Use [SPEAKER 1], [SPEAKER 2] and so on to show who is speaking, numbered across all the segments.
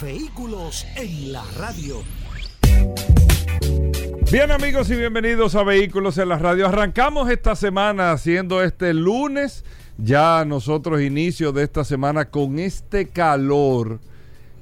[SPEAKER 1] Vehículos en la radio.
[SPEAKER 2] Bien amigos y bienvenidos a Vehículos en la Radio. Arrancamos esta semana haciendo este lunes, ya nosotros inicio de esta semana con este calor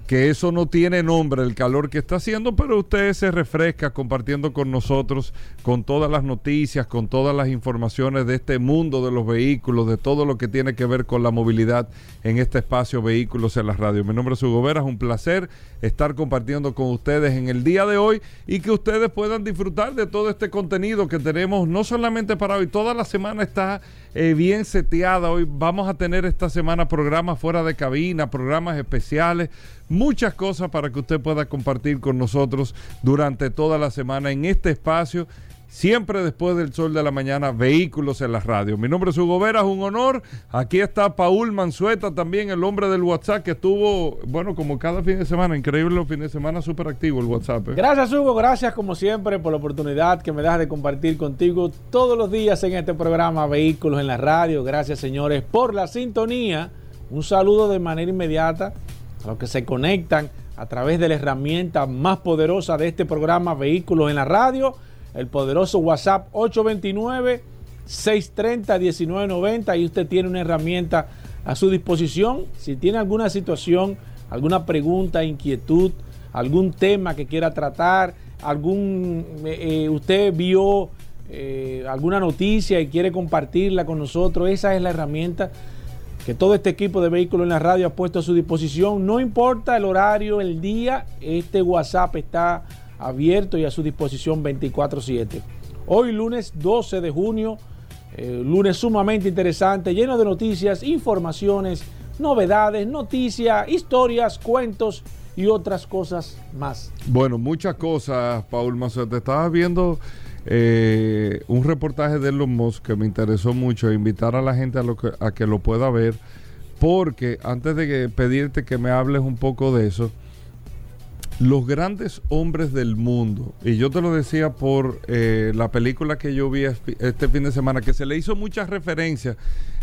[SPEAKER 2] que eso no tiene nombre, el calor que está haciendo, pero usted se refresca compartiendo con nosotros, con todas las noticias, con todas las informaciones de este mundo de los vehículos, de todo lo que tiene que ver con la movilidad en este espacio Vehículos en la Radio. Mi nombre es Hugo Vera, es un placer estar compartiendo con ustedes en el día de hoy y que ustedes puedan disfrutar de todo este contenido que tenemos, no solamente para hoy, toda la semana está eh, bien seteada. Hoy vamos a tener esta semana programas fuera de cabina, programas especiales muchas cosas para que usted pueda compartir con nosotros durante toda la semana en este espacio. Siempre después del sol de la mañana, vehículos en la radio. Mi nombre es Hugo Vera, es un honor. Aquí está Paul Manzueta, también el hombre del WhatsApp, que estuvo, bueno, como cada fin de semana, increíble los fines de semana, súper activo el WhatsApp. ¿eh?
[SPEAKER 3] Gracias, Hugo. Gracias, como siempre, por la oportunidad que me das de compartir contigo todos los días en este programa Vehículos en la radio. Gracias, señores, por la sintonía. Un saludo de manera inmediata a los que se conectan a través de la herramienta más poderosa de este programa Vehículos en la Radio, el poderoso WhatsApp 829-630-1990 y usted tiene una herramienta a su disposición. Si tiene alguna situación, alguna pregunta, inquietud, algún tema que quiera tratar, algún eh, eh, usted vio eh, alguna noticia y quiere compartirla con nosotros, esa es la herramienta que todo este equipo de vehículos en la radio ha puesto a su disposición. No importa el horario, el día, este WhatsApp está abierto y a su disposición 24/7. Hoy lunes 12 de junio, eh, lunes sumamente interesante, lleno de noticias, informaciones, novedades, noticias, historias, cuentos y otras cosas más.
[SPEAKER 2] Bueno, muchas cosas, Paul Mazo. Te estabas viendo eh, un reportaje de Elon Musk que me interesó mucho, invitar a la gente a, que lo pueda ver, porque antes de pedirte que me hables un poco de eso, los grandes hombres del mundo, y yo te lo decía por eh, la película que yo vi este fin de semana, que se le hizo muchas referencias,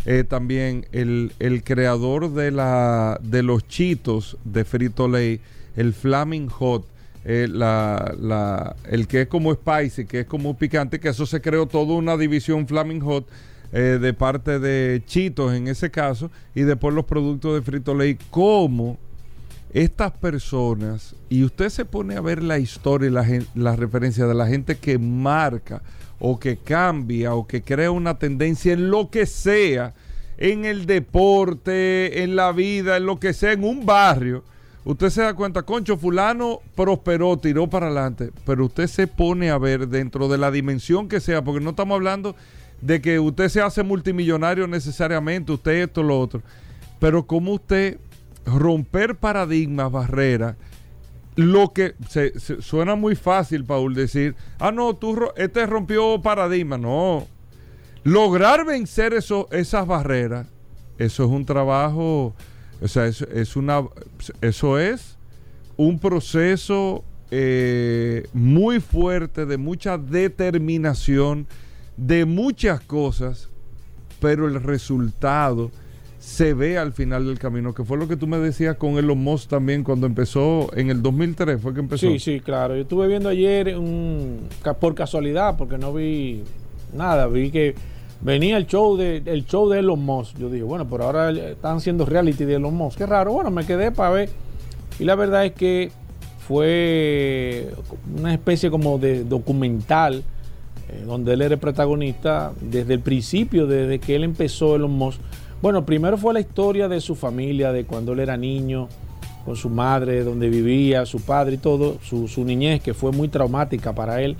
[SPEAKER 2] eh, también el, el, creador de, la, de los chitos de Frito Lay, el Flaming Hot, eh, la, el que es como spicy, que es como picante, que eso se creó toda una división Flaming Hot eh, de parte de Chitos en ese caso, y después los productos de Frito Lay, como estas personas, y usted se pone a ver la historia y la, la referencia de la gente que marca o que cambia o que crea una tendencia en lo que sea, en el deporte, en la vida, en lo que sea, en un barrio usted se da cuenta, concho, fulano prosperó, tiró para adelante, pero usted se pone a ver dentro de la dimensión que sea, porque no estamos hablando de que usted se hace multimillonario necesariamente, usted esto, lo otro, pero como usted romper paradigmas, barreras, lo que se, suena muy fácil, Paul, decir, ah, no, tú, este rompió paradigmas, no. Lograr vencer eso, esas barreras, eso es un trabajo o sea, es, es una, eso es un proceso eh, muy fuerte, de mucha determinación, de muchas cosas, pero el resultado se ve al final del camino, que fue lo que tú me decías con Elon Musk también cuando empezó, en el 2003 fue que.
[SPEAKER 3] Sí, sí, claro. Yo estuve viendo ayer un, por casualidad, porque no vi nada, vi que venía el show de el show de Elon Musk. Yo dije, bueno, pero ahora están haciendo reality de Elon Musk. Qué raro. Bueno, me quedé para ver. Y la verdad es que fue una especie como de documental eh, donde él era protagonista desde el principio, desde que él empezó Elon Musk. Bueno, primero fue la historia de su familia, de cuando él era niño, con su madre, donde vivía, su padre y todo, su, niñez, que fue muy traumática para él.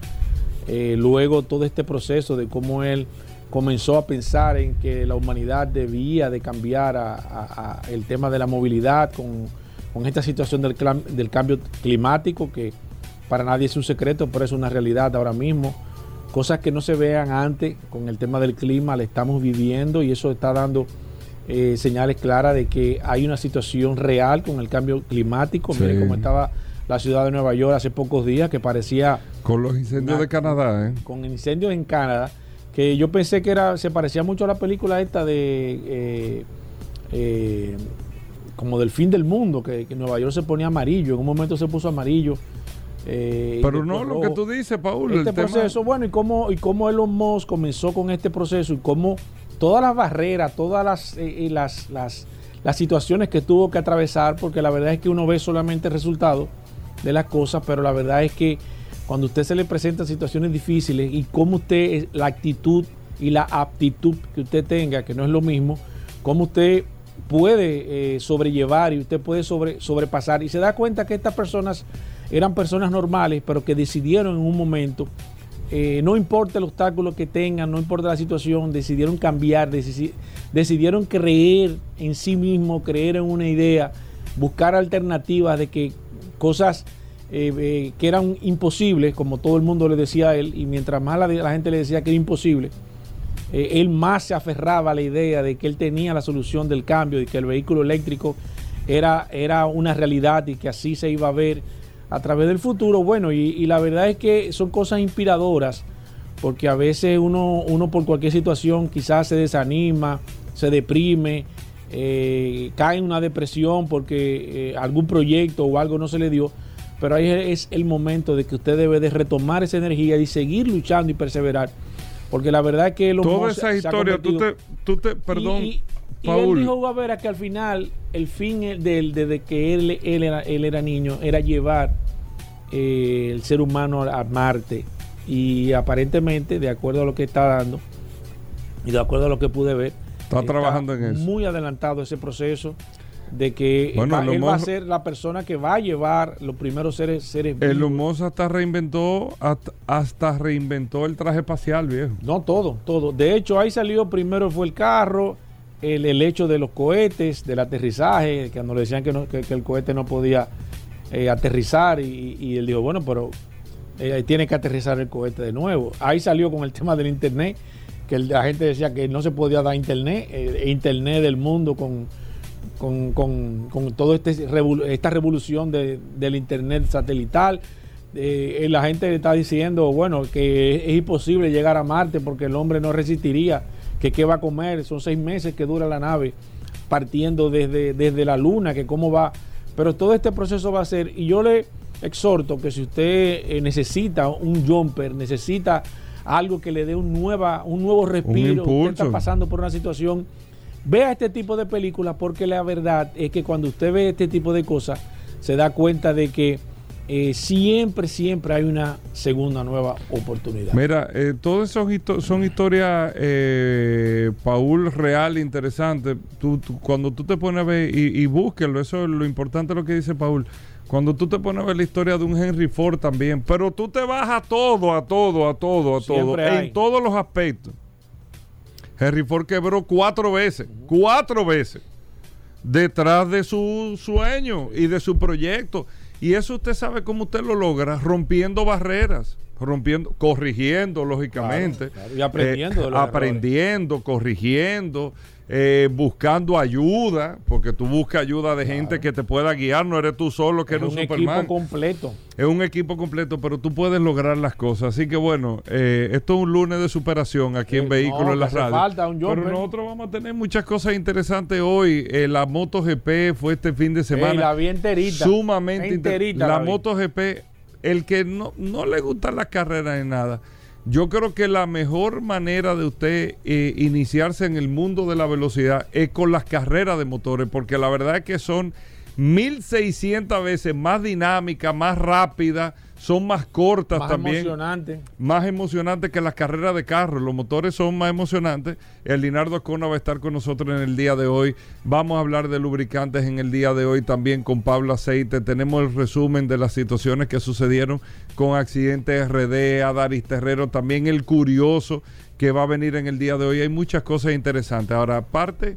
[SPEAKER 3] Eh, luego todo este proceso de cómo él comenzó a pensar en que la humanidad debía de cambiar a, el tema de la movilidad con, con esta situación del, del cambio climático, que para nadie es un secreto, pero es una realidad ahora mismo. Cosas que no se vean antes con el tema del clima, le estamos viviendo y eso está dando eh, señales claras de que hay una situación real con el cambio climático.
[SPEAKER 2] Sí.
[SPEAKER 3] Miren cómo estaba la ciudad de Nueva York hace pocos días, que parecía
[SPEAKER 2] Con los incendios
[SPEAKER 3] Una-
[SPEAKER 2] de Canadá, ¿eh?
[SPEAKER 3] con incendios en Canadá, que yo pensé que era se parecía mucho a la película esta de eh, eh, como del fin del mundo, que, que Nueva York se ponía amarillo, en un momento se puso amarillo. eh,
[SPEAKER 2] Pero no lo que tú dices, Paul.
[SPEAKER 3] Este
[SPEAKER 2] el tema-
[SPEAKER 3] proceso, bueno, y cómo, y cómo Elon Musk comenzó con este proceso y cómo todas las barreras, todas las, eh, las, las, las situaciones que tuvo que atravesar, porque la verdad es que uno ve solamente el resultado de las cosas, pero la verdad es que cuando usted se le presenta situaciones difíciles y cómo usted, la actitud y la aptitud que usted tenga, que no es lo mismo, cómo usted puede eh, sobrellevar y usted puede sobre, sobrepasar. Y se da cuenta que estas personas eran personas normales, pero que decidieron en un momento, eh, no importa el obstáculo que tengan, no importa la situación, decidieron cambiar, decidieron creer en sí mismo, creer en una idea, buscar alternativas de que cosas eh, eh, que eran imposibles, como todo el mundo le decía a él, y mientras más la, gente le decía que era imposible, eh, él más se aferraba a la idea de que él tenía la solución del cambio y que el vehículo eléctrico era, era una realidad y que así se iba a ver a través del futuro. Bueno, y, y la verdad es que son cosas inspiradoras, porque a veces uno, uno por cualquier situación quizás se desanima, se deprime, eh, cae en una depresión porque eh, algún proyecto o algo no se le dio. Pero ahí es el momento de que usted debe de retomar esa energía y seguir luchando y perseverar. Porque la verdad es que los
[SPEAKER 2] Toda esa historia, tú te, tú te, perdón,
[SPEAKER 3] y, y-
[SPEAKER 2] Paul.
[SPEAKER 3] él dijo Guavera que al final el fin del- desde que él, él, era, él era niño era llevar eh, el ser humano a, a Marte y aparentemente de acuerdo a lo que está dando y de acuerdo a lo que pude ver
[SPEAKER 2] Está trabajando en eso.
[SPEAKER 3] muy adelantado ese proceso de que
[SPEAKER 2] Bueno,
[SPEAKER 3] va-
[SPEAKER 2] Elon
[SPEAKER 3] él va a ser la persona que va a llevar los primeros seres seres vivos.
[SPEAKER 2] Elon Musk hasta reinventó, hasta, hasta reinventó el traje espacial, viejo.
[SPEAKER 3] No, todo, todo. De hecho, ahí salió primero fue el carro, el, el hecho de los cohetes, del aterrizaje, que cuando le decían que, no- que- que el cohete no podía eh, aterrizar y, y él dijo, bueno, pero eh, tiene que aterrizar el cohete de nuevo. Ahí salió con el tema del internet, que el- la gente decía que no se podía dar internet, eh, internet del mundo con, con, con, con toda este revol- esta revolución de- del internet satelital. Eh, la gente está diciendo, bueno, que es imposible llegar a Marte porque el hombre no resistiría, que qué va a comer, son seis meses que dura la nave partiendo desde, desde la luna, que cómo va, pero todo este proceso va a ser, y yo le exhorto que si usted eh, necesita un jumper, necesita algo que le dé un, nueva, un nuevo respiro, usted está pasando por una situación, vea este tipo de películas porque la verdad es que cuando usted ve este tipo de cosas, se da cuenta de que eh, siempre, siempre hay una segunda nueva oportunidad.
[SPEAKER 2] Mira, eh, todas esas histo- son historias, eh, Paul, real, interesantes. Tú, tú- cuando tú te pones a ver, y, y búsquenlo, eso es lo importante lo que dice Paul. Cuando tú te pones a ver la historia de un Henry Ford también, pero tú te vas a todo, a todo, a todo, a todo,
[SPEAKER 3] hay.
[SPEAKER 2] en todos los aspectos. Henry Ford quebró cuatro veces, cuatro veces, detrás de su sueño y de su proyecto. Y eso usted sabe cómo usted lo logra, rompiendo barreras, rompiendo, corrigiendo, lógicamente.
[SPEAKER 3] Claro, claro, y aprendiendo los
[SPEAKER 2] aprendiendo, corrigiendo, eh, buscando ayuda, porque tú buscas ayuda de gente que te pueda guiar, no eres tú solo que
[SPEAKER 3] es
[SPEAKER 2] eres
[SPEAKER 3] un
[SPEAKER 2] un Superman.
[SPEAKER 3] equipo completo.
[SPEAKER 2] Es un equipo completo, pero tú puedes lograr las cosas. Así que bueno, eh, esto es un lunes de superación aquí en
[SPEAKER 3] Eh,
[SPEAKER 2] Vehículos
[SPEAKER 3] no,
[SPEAKER 2] en la radio.
[SPEAKER 3] falta un
[SPEAKER 2] pero nosotros vamos a tener muchas cosas interesantes hoy. Eh, la MotoGP fue este fin de semana.
[SPEAKER 3] La vi enterita.
[SPEAKER 2] Sumamente inter-
[SPEAKER 3] Enterita
[SPEAKER 2] La
[SPEAKER 3] la.
[SPEAKER 2] MotoGP, el que no, no le gustan las carreras ni nada. Yo creo que la mejor manera de usted eh, iniciarse en el mundo de la velocidad es con las carreras de motores, porque la verdad es que son 1600 veces más dinámicas, más rápidas, son más cortas
[SPEAKER 3] Más
[SPEAKER 2] también
[SPEAKER 3] emocionante.
[SPEAKER 2] más emocionante que las carreras de carro. Los motores son más emocionantes. El Linardo Acona va a estar con nosotros en el día de hoy. Vamos a hablar de lubricantes en el día de hoy también con Pablo Aceite. Tenemos el resumen de las situaciones que sucedieron con accidentes RD, Adaris Terrero, también el curioso que va a venir en el día de hoy. Hay muchas cosas interesantes. Ahora, aparte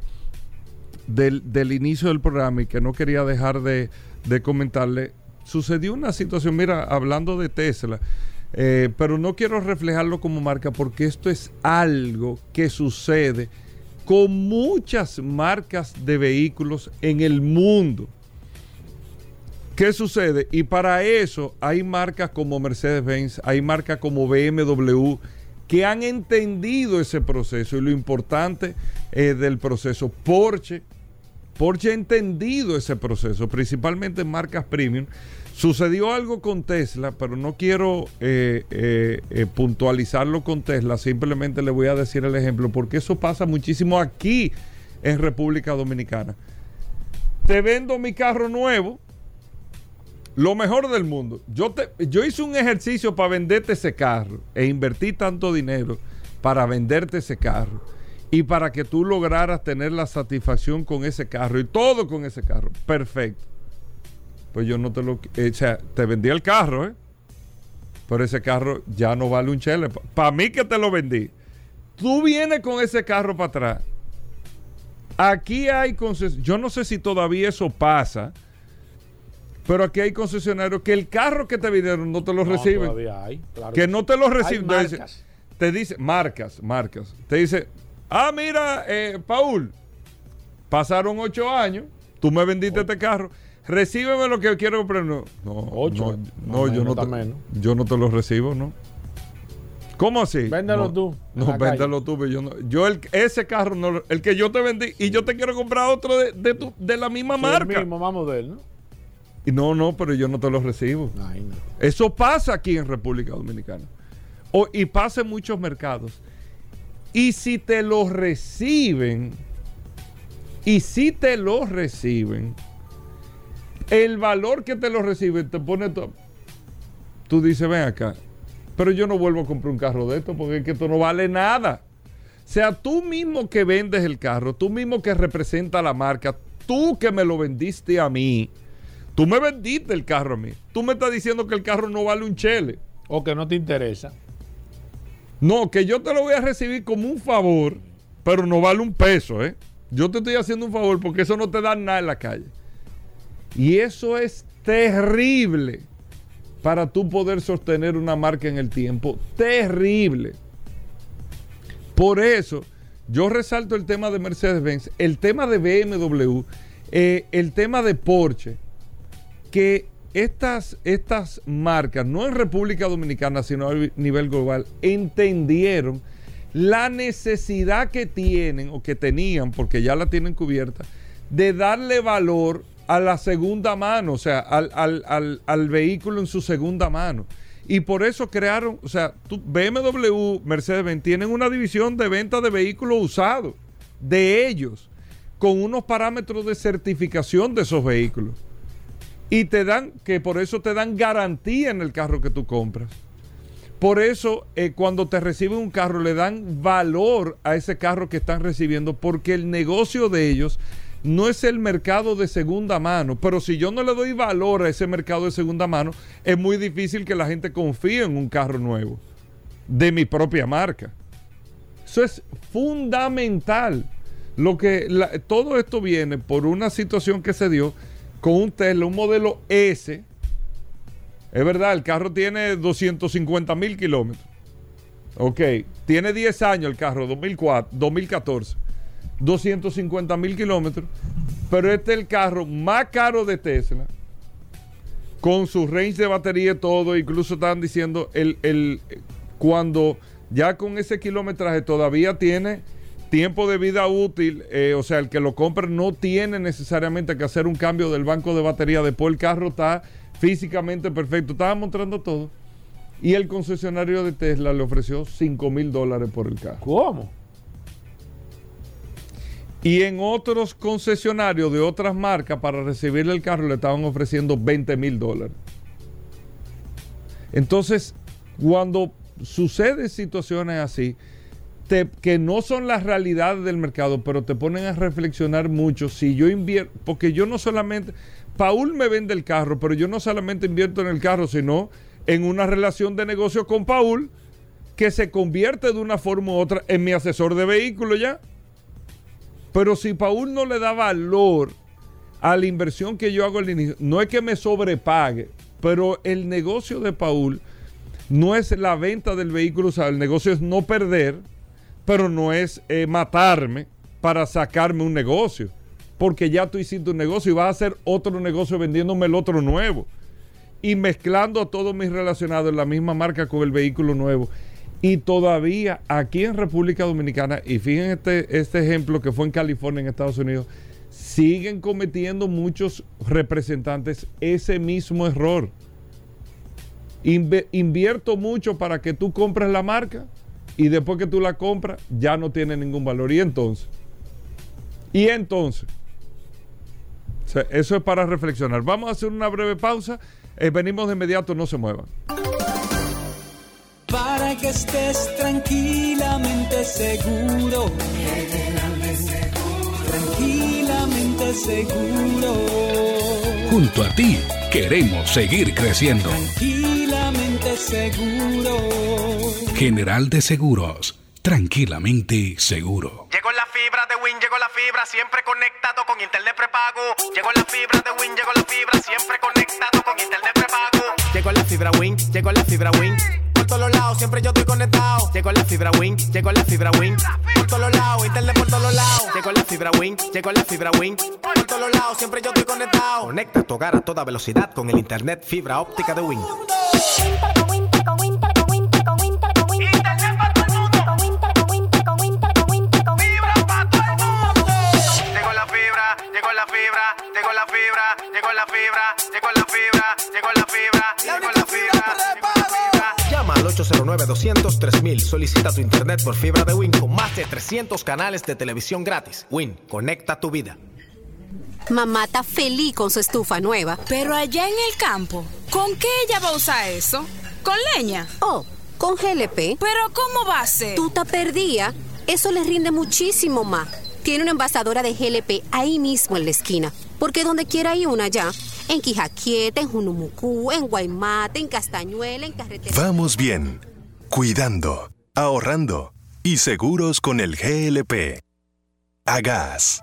[SPEAKER 2] del, del inicio del programa y que no quería dejar de, de comentarle, sucedió una situación, mira, hablando de Tesla, eh, pero no quiero reflejarlo como marca porque esto es algo que sucede con muchas marcas de vehículos en el mundo. ¿Qué sucede? Y para eso hay marcas como Mercedes-Benz, hay marcas como BMW que han entendido ese proceso y lo importante eh, del proceso. Porsche, Porsche ha entendido ese proceso, principalmente en marcas premium. Sucedió algo con Tesla, pero no quiero eh, eh, eh, puntualizarlo con Tesla, simplemente le voy a decir el ejemplo, porque eso pasa muchísimo aquí en República Dominicana. Te vendo mi carro nuevo, lo mejor del mundo. Yo, te, yo hice un ejercicio para venderte ese carro e invertí tanto dinero para venderte ese carro y para que tú lograras tener la satisfacción con ese carro y todo con ese carro. Perfecto pues yo no te lo... Eh, o sea, te vendí el carro, ¿eh? Pero ese carro ya no vale un chele. Para mí que te lo vendí. Tú vienes con ese carro para atrás. Aquí hay concesionarios. Yo no sé si todavía eso pasa. Pero aquí hay concesionarios que el carro que te vendieron no te lo no, reciben.
[SPEAKER 3] Todavía hay, claro
[SPEAKER 2] que no te lo reciben. Te dice, marcas, marcas. Te dice, ah, mira, eh, Paul, pasaron ocho años, tú me vendiste este carro recíbeme lo que quiero comprar. No, no,
[SPEAKER 3] Ocho.
[SPEAKER 2] no, no yo, no te, yo no te lo recibo, ¿no? ¿Cómo así?
[SPEAKER 3] Véndelo tú.
[SPEAKER 2] No, véndelo tú. Yo, no, yo el, ese carro, no, el que yo te vendí, y yo te quiero comprar otro de, de, tu, de la misma marca.
[SPEAKER 3] El mismo más él, ¿no?
[SPEAKER 2] Y no, no, pero yo no te lo recibo.
[SPEAKER 3] Ay, no.
[SPEAKER 2] Eso pasa aquí en República Dominicana. O, y pasa en muchos mercados. Y si te lo reciben, y si te lo reciben, el valor que te lo recibe te pone todo. Tú dices, ven acá, pero yo no vuelvo a comprar un carro de esto porque que esto no vale nada. O sea, tú mismo que vendes el carro, tú mismo que representa la marca, tú que me lo vendiste a mí, tú me vendiste el carro a mí. Tú me estás diciendo que el carro no vale un chele.
[SPEAKER 3] O que no te interesa.
[SPEAKER 2] No, que yo te lo voy a recibir como un favor, pero no vale un peso, ¿eh? Yo te estoy haciendo un favor porque eso no te da nada en la calle. Y eso es terrible para tú poder sostener una marca en el tiempo. Terrible. Por eso, yo resalto el tema de Mercedes-Benz, el tema de BMW, eh, el tema de Porsche, que estas, estas marcas, no en República Dominicana, sino a nivel global, entendieron la necesidad que tienen o que tenían, porque ya la tienen cubierta, de darle valor a la segunda mano, o sea, al, vehículo en su segunda mano. Y por eso crearon, o sea, BMW, Mercedes-Benz tienen una división de venta de vehículos usados, de ellos, con unos parámetros de certificación de esos vehículos. Y te dan, que por eso te dan garantía en el carro que tú compras. Por eso, eh, cuando te reciben un carro, le dan valor a ese carro que están recibiendo, porque el negocio de ellos no es el mercado de segunda mano, pero si yo no le doy valor a ese mercado de segunda mano, es muy difícil que la gente confíe en un carro nuevo de mi propia marca. Eso es fundamental. Lo que todo esto viene por una situación que se dio con un Tesla, un modelo S. Es verdad, el carro tiene 250 mil kilómetros. Ok, tiene 10 años el carro, 2004, 2014. 250 mil kilómetros, pero este es el carro más caro de Tesla, con su range de batería y todo, incluso estaban diciendo, el, el, cuando ya con ese kilometraje todavía tiene tiempo de vida útil, eh, o sea, el que lo compre no tiene necesariamente que hacer un cambio del banco de batería, después el carro está físicamente perfecto, estaba mostrando todo. Y el concesionario de Tesla le ofreció 5 mil dólares por el carro.
[SPEAKER 3] ¿Cómo?
[SPEAKER 2] Y en otros concesionarios de otras marcas para recibirle el carro le estaban ofreciendo 20 mil dólares. Entonces, cuando suceden situaciones así, que no son las realidades del mercado, pero te ponen a reflexionar mucho. Si yo invierto, porque yo no solamente, Paul me vende el carro, pero yo no solamente invierto en el carro, sino en una relación de negocio con Paul que se convierte de una forma u otra en mi asesor de vehículo ya. Pero si Paul no le da valor a la inversión que yo hago al inicio, no es que me sobrepague, pero el negocio de Paul no es la venta del vehículo usado, el negocio es no perder, pero no es eh, matarme para sacarme un negocio, porque ya tú hiciste un negocio y vas a hacer otro negocio vendiéndome el otro nuevo y mezclando a todos mis relacionados en la misma marca con el vehículo nuevo. Y todavía aquí en República Dominicana, y fíjense este, este ejemplo que fue en California, en Estados Unidos, siguen cometiendo muchos representantes ese mismo error. invierto mucho para que tú compres la marca y después que tú la compras ya no tiene ningún valor. Y entonces, y entonces, eso es para reflexionar. Vamos a hacer una breve pausa. Eh, venimos de inmediato, no se muevan.
[SPEAKER 4] Para que estés tranquilamente seguro. Tranquilamente seguro.
[SPEAKER 5] Junto a ti queremos seguir creciendo. General de Seguros. Tranquilamente seguro.
[SPEAKER 6] Llegó la fibra de Win, llegó la fibra, siempre conectado con internet prepago. Llegó la fibra de Win, llegó la fibra, siempre conectado con internet prepago. Llegó la fibra Win, llegó la fibra Win. Por todos lados, siempre yo estoy conectado. Llegó la fibra Win, llegó la fibra Win. Por todos lados, internet por todos lados. Llegó la fibra Win, llegó la fibra Win. Por todos lados, siempre yo estoy conectado. Conecta tu hogar a toda velocidad con el internet fibra óptica de Win. Llegó la fibra, llegó la fibra, llegó la fibra. Llama al 809-203 Solicita tu internet por fibra de Win con más de 300 canales de televisión gratis. Win, conecta tu vida.
[SPEAKER 7] Mamá está feliz con su estufa nueva.
[SPEAKER 8] Pero allá en el campo, ¿con qué ella va a usar eso? ¿Con leña?
[SPEAKER 7] Oh, con GLP.
[SPEAKER 8] ¿Pero cómo va a ser?
[SPEAKER 7] Tú te perdida. Eso le rinde muchísimo más. Tiene una envasadora de GLP ahí mismo en la esquina. Porque donde quiera hay una ya en Quijaquieta, en Junumucú, en Guaymate, en Castañuela, en Carretera.
[SPEAKER 9] Vamos bien, cuidando, ahorrando y seguros con el GLP. Agas.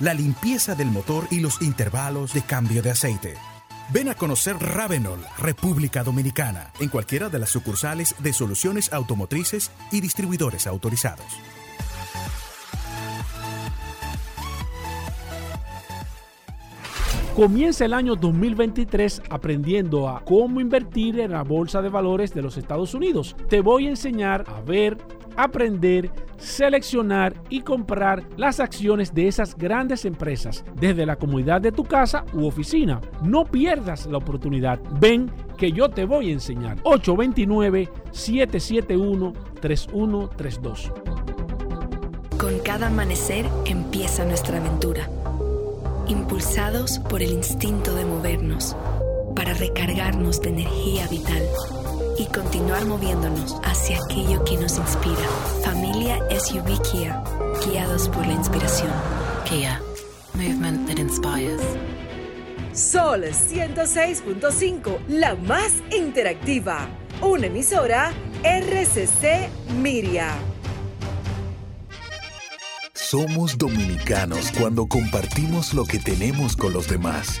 [SPEAKER 10] la limpieza del motor y los intervalos de cambio de aceite. Ven a conocer Ravenol, República Dominicana, en cualquiera de las sucursales de soluciones automotrices y distribuidores autorizados.
[SPEAKER 3] Comienza el año 2023 aprendiendo a cómo invertir en la bolsa de valores de los Estados Unidos. Te voy a enseñar a ver, aprender, seleccionar y comprar las acciones de esas grandes empresas desde la comunidad de tu casa u oficina. No pierdas la oportunidad. Ven que yo te voy a enseñar. 829-771-3132.
[SPEAKER 11] Con cada amanecer empieza nuestra aventura impulsados por el instinto de movernos, para recargarnos de energía vital y continuar moviéndonos hacia aquello que nos inspira. Familia SUV Kia, guiados por la inspiración.
[SPEAKER 12] Kia, movement that inspires.
[SPEAKER 13] Sol 106.5, la más interactiva. Una emisora RCC Miria.
[SPEAKER 9] Somos dominicanos cuando compartimos lo que tenemos con los demás.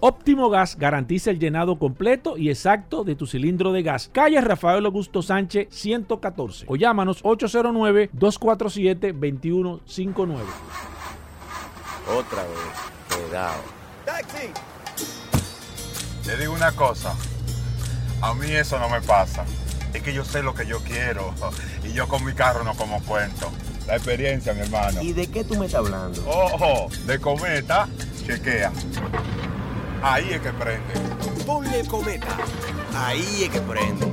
[SPEAKER 3] Óptimo Gas garantiza el llenado completo y exacto de tu cilindro de gas. Calle Rafael Augusto Sánchez 114 o llámanos 809-247-2159.
[SPEAKER 14] Otra vez, cuidado. ¡Taxi! Te digo una cosa, a mí eso no me pasa. Es que yo sé lo que yo quiero y yo con mi carro no como cuento. La experiencia, mi hermano.
[SPEAKER 15] ¿Y de qué tú me estás hablando?
[SPEAKER 14] Ojo, de cometa, chequea. Ahí es que prende.
[SPEAKER 15] Ponle cometa. Ahí es que prende.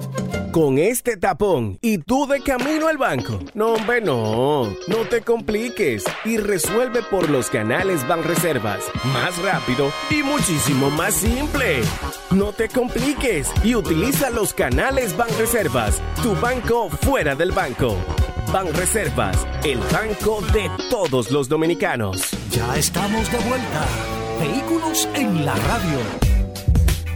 [SPEAKER 15] Con este tapón y tú de camino al banco. No, hombre, no. No te compliques y resuelve por los canales Banreservas. Más rápido y muchísimo más simple. No te compliques y utiliza los canales Banreservas. Tu banco fuera del banco. Banreservas, el banco de todos los dominicanos.
[SPEAKER 1] Ya estamos de vuelta. Vehículos en la radio.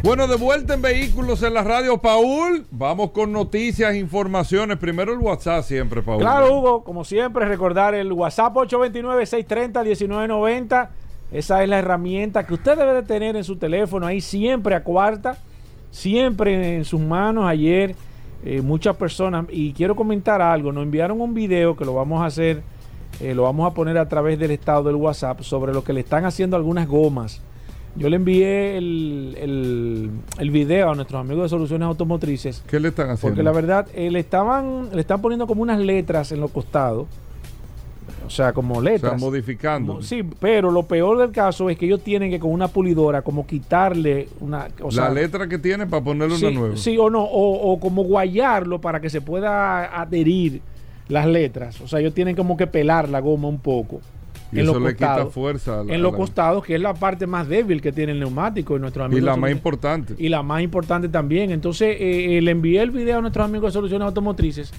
[SPEAKER 2] Bueno, de vuelta en Vehículos en la radio, Paul. Vamos con noticias, informaciones. Primero el WhatsApp siempre, Paul.
[SPEAKER 3] Claro, Hugo, como siempre, recordar el WhatsApp 829-630-1990. Esa es la herramienta que usted debe de tener en su teléfono ahí siempre a cuarta, siempre en sus manos. Ayer eh, muchas personas, y quiero comentar algo, nos enviaron un video que lo vamos a hacer, eh, lo vamos a poner a través del estado del WhatsApp sobre lo que le están haciendo algunas gomas. Yo le envié el, el, el video a nuestros amigos de Soluciones Automotrices.
[SPEAKER 2] ¿Qué le están haciendo?
[SPEAKER 3] Porque la verdad, eh, le, estaban, le están poniendo como unas letras en los costados. O sea, como letras.
[SPEAKER 2] O sea, modificando.
[SPEAKER 3] Sí, pero lo peor del caso es que ellos tienen que con una pulidora como quitarle una... O
[SPEAKER 2] la
[SPEAKER 3] sea,
[SPEAKER 2] letra que tiene para ponerle
[SPEAKER 3] sí,
[SPEAKER 2] una nueva.
[SPEAKER 3] Sí o no, o, o como guayarlo para que se pueda adherir las letras. O sea, ellos tienen como que pelar la goma un poco.
[SPEAKER 2] Y eso le quita fuerza. la-
[SPEAKER 3] en los
[SPEAKER 2] la-
[SPEAKER 3] costados, que es la parte más débil que tiene el neumático de nuestros amigos.
[SPEAKER 2] Y la más importante.
[SPEAKER 3] Y la más importante también. Entonces, eh, eh, le envié el video a nuestros amigos de Soluciones Automotrices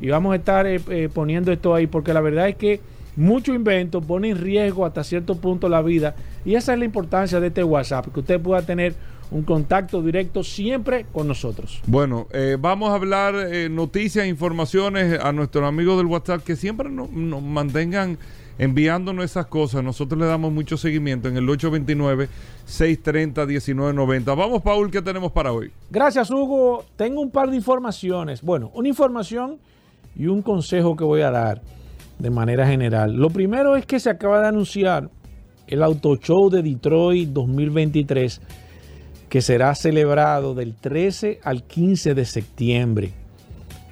[SPEAKER 3] y vamos a estar eh, eh, poniendo esto ahí porque la verdad es que mucho invento pone en riesgo hasta cierto punto la vida y esa es la importancia de este WhatsApp, que usted pueda tener un contacto directo siempre con nosotros.
[SPEAKER 2] Bueno, eh, vamos a hablar eh, noticias, informaciones a nuestros amigos del WhatsApp que siempre no- nos mantengan enviándonos esas cosas. Nosotros le damos mucho seguimiento en el 829-630-1990. Vamos, Paul, ¿qué tenemos para hoy?
[SPEAKER 3] Gracias, Hugo. Tengo un par de informaciones. Bueno, una información y un consejo que voy a dar de manera general. Lo primero es que se acaba de anunciar el Auto Show de Detroit 2023, que será celebrado del 13 al 15 de septiembre.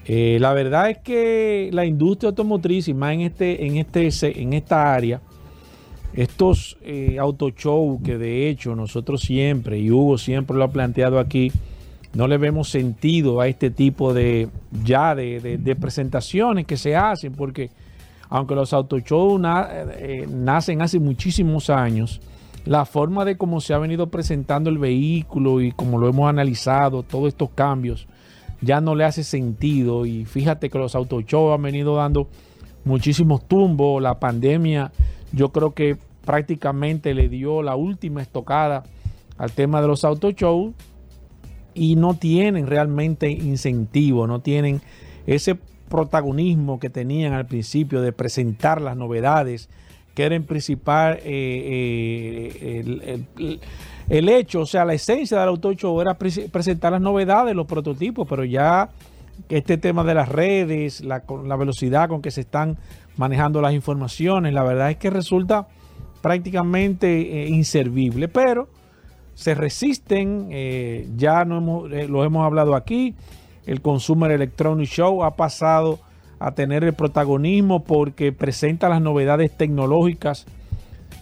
[SPEAKER 3] Eh, la verdad es que la industria automotriz, y más en, este, en, este, en esta área, estos eh, auto que de hecho nosotros siempre, y Hugo siempre lo ha planteado aquí, no le vemos sentido a este tipo de ya de, presentaciones que se hacen, porque aunque los auto show na- eh, nacen hace muchísimos años, la forma de cómo se ha venido presentando el vehículo y como lo hemos analizado, todos estos cambios, ya no le hace sentido. Y fíjate que los auto show han venido dando muchísimos tumbos. La pandemia, yo creo que prácticamente le dio la última estocada al tema de los auto show y no tienen realmente incentivo, no tienen ese protagonismo que tenían al principio de presentar las novedades, que era principal eh, eh, el, hecho, o sea, la esencia del auto show era pre- presentar las novedades, los prototipos, pero ya este tema de las redes, la, la velocidad con que se están manejando las informaciones, la verdad es que resulta prácticamente eh, inservible, pero se resisten, eh, ya no hemos, eh, lo hemos hablado aquí, el Consumer Electronic Show ha pasado a tener el protagonismo porque presenta las novedades tecnológicas.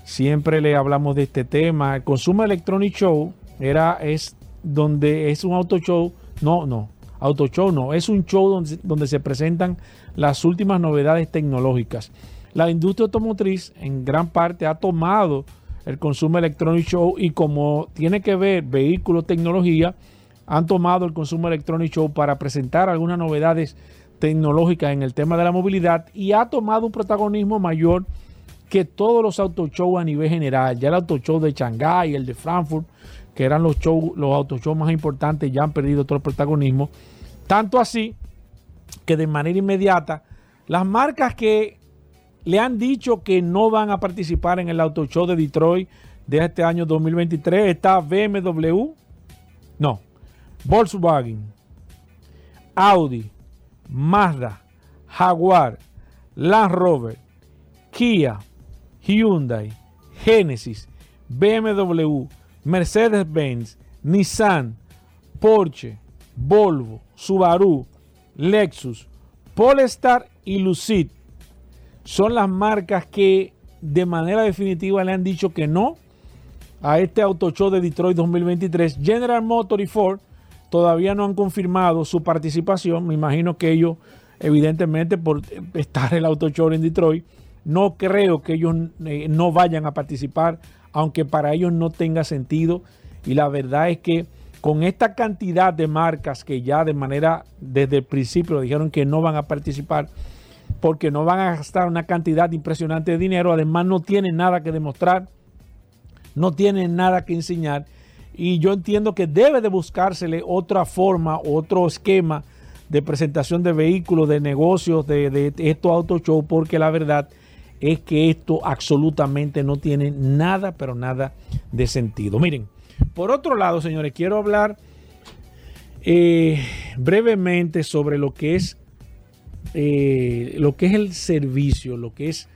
[SPEAKER 3] Siempre le hablamos de este tema. El Consumer Electronic Show era, es donde es un auto show. No, no. Auto show no. Es un show donde, donde se presentan las últimas novedades tecnológicas. La industria automotriz en gran parte ha tomado el Consumer Electronic Show y como tiene que ver vehículos, tecnología, han tomado el Consumer Electronic Show para presentar algunas novedades tecnológicas en el tema de la movilidad y ha tomado un protagonismo mayor que todos los auto show a nivel general. Ya el auto show de Shanghái, el de Frankfurt, que eran los show, los auto show más importantes, ya han perdido todo el protagonismo. Tanto así que de manera inmediata las marcas que le han dicho que no van a participar en el auto show de Detroit de este año 2023 está BMW, no, Volkswagen, Audi, Mazda, Jaguar, Land Rover, Kia, Hyundai, Genesis, BMW, Mercedes-Benz, Nissan, Porsche, Volvo, Subaru, Lexus, Polestar y Lucid son las marcas que de manera definitiva le han dicho que no a este Auto Show de Detroit 2023. General Motors y Ford todavía no han confirmado su participación. Me imagino que ellos, evidentemente, por estar el Auto Show en Detroit, no creo que ellos eh, no vayan a participar, aunque para ellos no tenga sentido. Y la verdad es que con esta cantidad de marcas que ya de manera desde el principio dijeron que no van a participar, porque no van a gastar una cantidad impresionante de dinero, además no tienen nada que demostrar, no tienen nada que enseñar y yo entiendo que debe de buscársele otra forma, otro esquema de presentación de vehículos, de negocios, de, de estos auto show, porque la verdad es que esto absolutamente no tiene nada, pero nada de sentido. Miren, por otro lado, señores, quiero hablar eh, brevemente sobre lo que es eh, lo que es el servicio, lo que es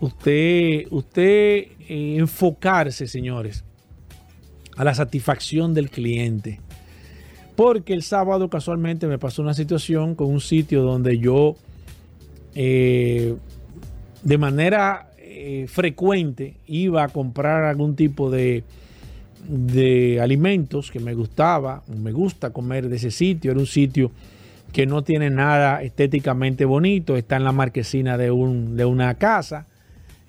[SPEAKER 3] usted, usted eh, enfocarse, señores, a la satisfacción del cliente. Porque el sábado casualmente me pasó una situación con un sitio donde yo eh, de manera eh, frecuente iba a comprar algún tipo de, de alimentos que me gustaba, me gusta comer de ese sitio. Era un sitio que no tiene nada estéticamente bonito, está en la marquesina de, un, de una casa.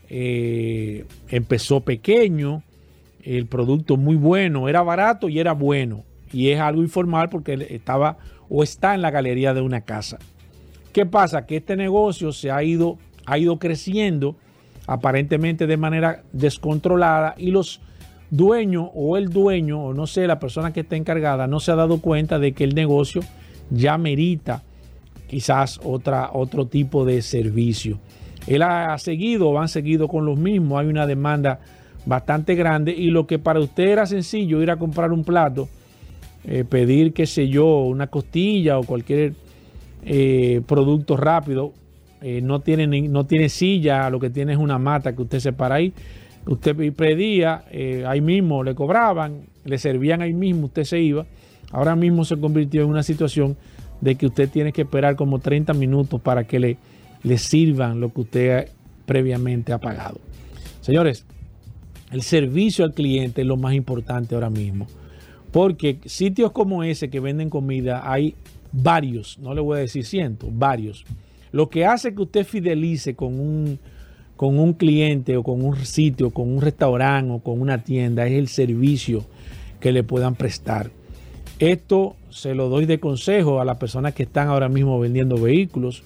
[SPEAKER 3] Eh, empezó pequeño, el producto muy bueno, era barato y era bueno. Y es algo informal porque estaba o está en la galería de una casa. ¿Qué pasa? Que este negocio se ha ido, ha ido creciendo aparentemente de manera descontrolada y los dueños o el dueño o no sé, la persona que está encargada no se ha dado cuenta de que el negocio ya merita quizás otra, otro tipo de servicio. Él ha seguido o han seguido con los mismos, hay una demanda bastante grande y lo que para usted era sencillo ir a comprar un plato, eh, pedir, qué sé yo, una costilla o cualquier eh, producto rápido, eh, no, tiene, no tiene silla, lo que tiene es una mata que usted se para ahí. Usted pedía, ahí mismo le cobraban, le servían ahí mismo, usted se iba. Ahora mismo se convirtió en una situación de que usted tiene que esperar como 30 minutos para que le, le sirvan lo que usted previamente ha pagado. Señores, el servicio al cliente es lo más importante ahora mismo. Porque sitios como ese que venden comida hay varios, no le voy a decir cientos, varios. Lo que hace que usted fidelice con un, con un cliente o con un sitio, con un restaurante o con una tienda es el servicio que le puedan prestar. Esto se lo doy de consejo a las personas que están ahora mismo vendiendo vehículos.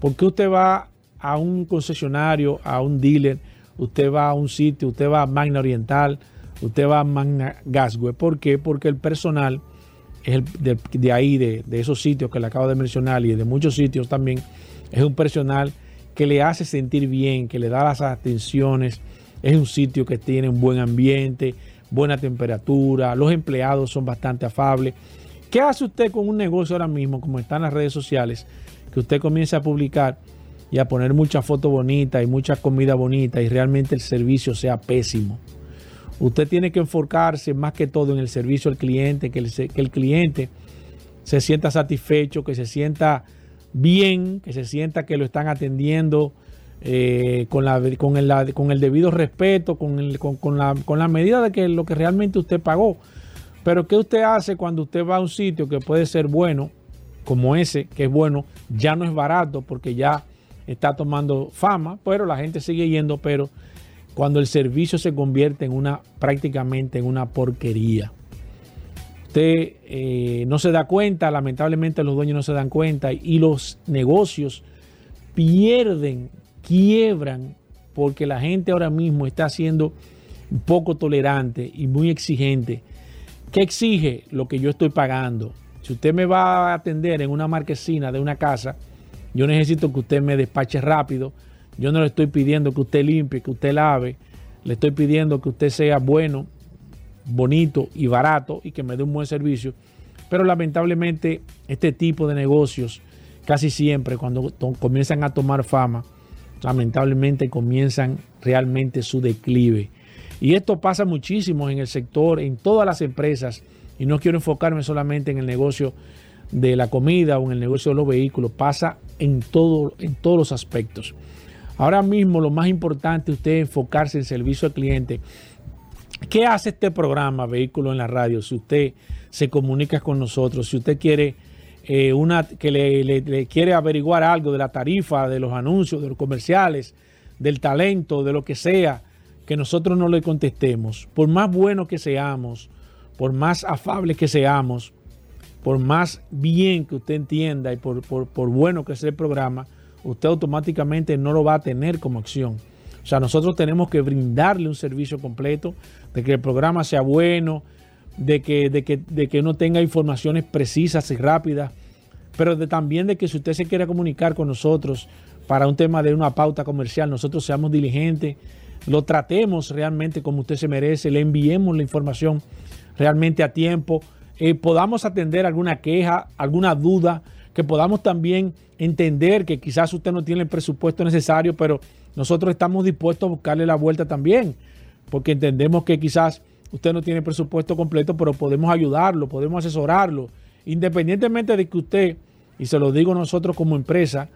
[SPEAKER 3] Porque usted va a un concesionario, a un dealer, usted va a un sitio, usted va a Magna Oriental, usted va a Magna Gasway. ¿Por qué? Porque el personal es el de, ahí, de, esos sitios que le acabo de mencionar y de muchos sitios también, es un personal que le hace sentir bien, que le da las atenciones, es un sitio que tiene un buen ambiente, buena temperatura, los empleados son bastante afables. ¿Qué hace usted con un negocio ahora mismo, como está en las redes sociales, que usted comienza a publicar y a poner muchas fotos bonitas y mucha comida bonita y realmente el servicio sea pésimo. Usted tiene que enfocarse más que todo en el servicio al cliente, que el, cliente se sienta satisfecho, que se sienta bien, que se sienta que lo están atendiendo eh, con, la, con, el, con, el, debido respeto, con, el, con, la, con la medida de que lo que realmente usted pagó. Pero ¿qué usted hace cuando usted va a un sitio que puede ser bueno, como ese, que es bueno, ya no es barato porque ya está tomando fama, pero la gente sigue yendo, pero cuando el servicio se convierte en una prácticamente en una porquería. Usted eh, no se da cuenta, lamentablemente los dueños no se dan cuenta y los negocios pierden, quiebran, porque la gente ahora mismo está siendo poco tolerante y muy exigente. ¿Qué exige lo que yo estoy pagando? Si usted me va a atender en una marquesina de una casa, yo necesito que usted me despache rápido. Yo no le estoy pidiendo que usted limpie, que usted lave. Le estoy pidiendo que usted sea bueno, bonito y barato y que me dé un buen servicio. Pero lamentablemente este tipo de negocios casi siempre cuando comienzan a tomar fama, lamentablemente comienzan realmente su declive. Y esto pasa muchísimo en el sector, en todas las empresas, y no quiero enfocarme solamente en el negocio de la comida o en el negocio de los vehículos, pasa en, todo, en todos los aspectos. Ahora mismo lo más importante es usted enfocarse en servicio al cliente. ¿Qué hace este programa Vehículo en la Radio? Si usted se comunica con nosotros, si usted quiere eh, una que le, le, quiere averiguar algo de la tarifa, de los anuncios, de los comerciales, del talento, de lo que sea, que nosotros no le contestemos. Por más buenos que seamos, por más afables que seamos, por más bien que usted entienda y por, por, bueno que sea el programa, usted automáticamente no lo va a tener como acción. O sea, nosotros tenemos que brindarle un servicio completo, de que el programa sea bueno, de que, de que, de que uno tenga informaciones precisas y rápidas, pero de, también de que si usted se quiere comunicar con nosotros para un tema de una pauta comercial, nosotros seamos diligentes, lo tratemos realmente como usted se merece, le enviemos la información realmente a tiempo, eh, podamos atender alguna queja, alguna duda, que podamos también entender que quizás usted no tiene el presupuesto necesario, pero nosotros estamos dispuestos a buscarle la vuelta también, porque entendemos que quizás usted no tiene presupuesto completo, pero podemos ayudarlo, podemos asesorarlo, independientemente de que usted, y se lo digo nosotros como empresa,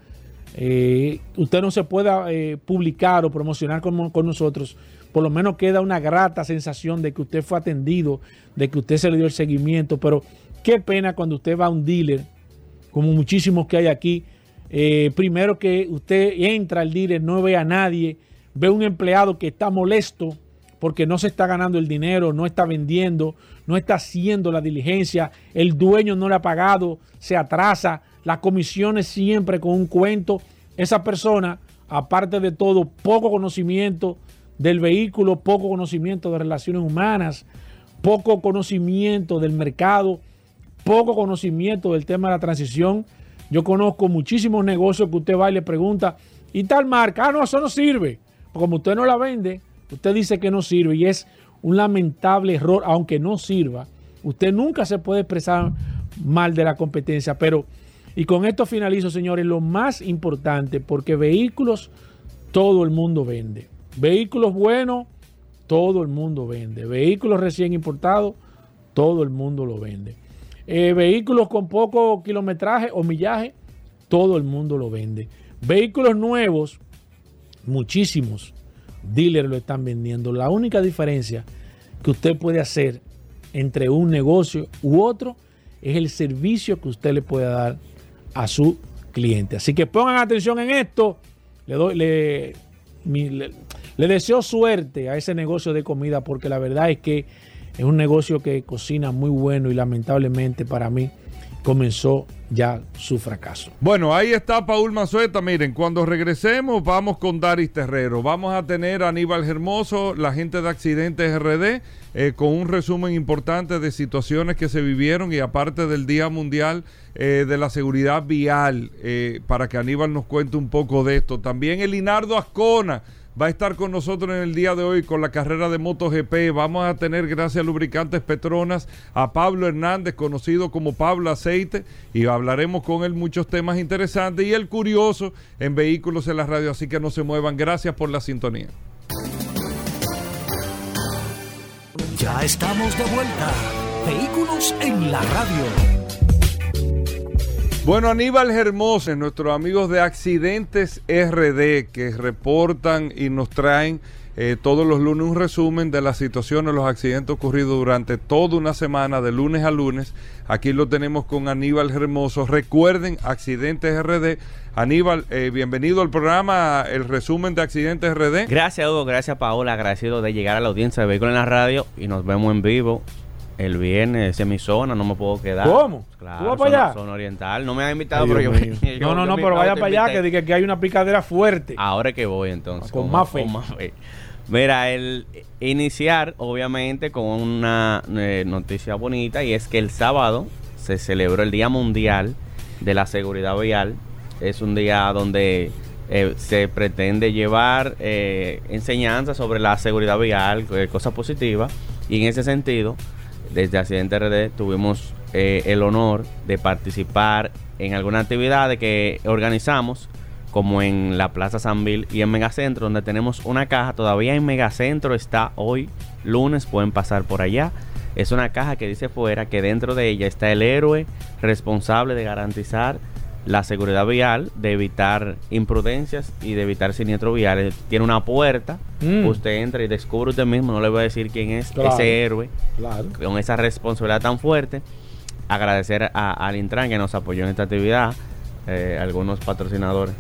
[SPEAKER 3] eh, usted no se pueda eh, publicar o promocionar con, con nosotros, por lo menos queda una grata sensación de que usted fue atendido, de que usted se le dio el seguimiento, pero qué pena cuando usted va a un dealer, como muchísimos que hay aquí, eh, primero que usted entra al dealer, no ve a nadie, ve un empleado que está molesto porque no se está ganando el dinero, no está vendiendo, no está haciendo la diligencia, el dueño no le ha pagado, se atrasa, las comisiones siempre con un cuento. Esa persona, aparte de todo, poco conocimiento del vehículo, poco conocimiento de relaciones humanas, poco conocimiento del mercado, poco conocimiento del tema de la transición. Yo conozco muchísimos negocios que usted va y le pregunta, ¿y tal marca? Ah, no, eso no sirve. como usted no la vende, usted dice que no sirve y es un lamentable error, aunque no sirva. Usted nunca se puede expresar mal de la competencia, pero, y con esto finalizo, señores, lo más importante, porque vehículos todo el mundo vende. Vehículos buenos, todo el mundo vende. Vehículos recién importados, todo el mundo lo vende. Eh, vehículos con poco kilometraje o millaje, todo el mundo lo vende. Vehículos nuevos, muchísimos dealers lo están vendiendo. La única diferencia que usted puede hacer entre un negocio u otro es el servicio que usted le puede dar a su cliente. Así que pongan atención en esto. Le doy, le, le deseo suerte a ese negocio de comida porque la verdad es que es un negocio que cocina muy bueno y lamentablemente para mí comenzó ya su fracaso.
[SPEAKER 2] Bueno, ahí está Paul Mazueta. Miren, cuando regresemos vamos con Daris Terrero. Vamos a tener a Aníbal Hermoso, la gente de Accidentes RD, eh, con un resumen importante de situaciones que se vivieron y aparte del Día Mundial eh, de la Seguridad Vial, eh, para que Aníbal nos cuente un poco de esto. También el Linardo Ascona va a estar con nosotros en el día de hoy con la carrera de MotoGP. Vamos a tener, gracias a Lubricantes Petronas, a Pablo Hernández, conocido como Pablo Aceite, y hablaremos con él muchos temas interesantes. Y el curioso en Vehículos en la Radio, así que no se muevan. Gracias por la sintonía.
[SPEAKER 1] Ya estamos de vuelta. Vehículos en la Radio.
[SPEAKER 2] Bueno, Aníbal Hermoso, nuestros amigos de Accidentes RD, que reportan y nos traen eh, todos los lunes un resumen de las situaciones, los accidentes ocurridos durante toda una semana, de lunes a lunes. Aquí lo tenemos con Aníbal Hermoso. Recuerden, Accidentes RD. Aníbal, eh, bienvenido al programa, el resumen de Accidentes RD.
[SPEAKER 16] Gracias, Hugo. Gracias, Paola. Agradecido de llegar a la audiencia de Vehículos en la Radio y nos vemos en vivo el viernes, es mi zona, no me puedo quedar.
[SPEAKER 3] ¿Cómo?
[SPEAKER 16] Claro,
[SPEAKER 3] ¿Tú vas para allá?
[SPEAKER 16] Zona oriental. No me han invitado, pero yo,
[SPEAKER 3] No, no, no, pero vaya para allá, que diga que hay una picadera fuerte.
[SPEAKER 16] Ahora que voy, entonces.
[SPEAKER 3] Con, más, fe.
[SPEAKER 16] Mira, el iniciar, obviamente, con una eh, noticia bonita, y es que el sábado se celebró el Día Mundial de la Seguridad Vial. Es un día donde eh, se pretende llevar eh, enseñanzas sobre la seguridad vial, cosas positivas, y en ese sentido desde Accidente RD tuvimos eh, el honor de participar en alguna actividad que organizamos como en la Plaza Sanville y en Megacentro, donde tenemos una caja. Todavía en Megacentro está hoy, lunes, pueden pasar por allá. Es una caja que dice fuera que dentro de ella está el héroe responsable de garantizar la seguridad vial, de evitar imprudencias y de evitar siniestros viales. Tiene una puerta,
[SPEAKER 3] Mm.
[SPEAKER 16] usted entra y descubre usted mismo, no le voy a decir quién es
[SPEAKER 3] Claro.
[SPEAKER 16] ese héroe
[SPEAKER 3] Claro.
[SPEAKER 16] con esa responsabilidad tan fuerte. Agradecer a, al Intran que nos apoyó en esta actividad, eh, algunos patrocinadores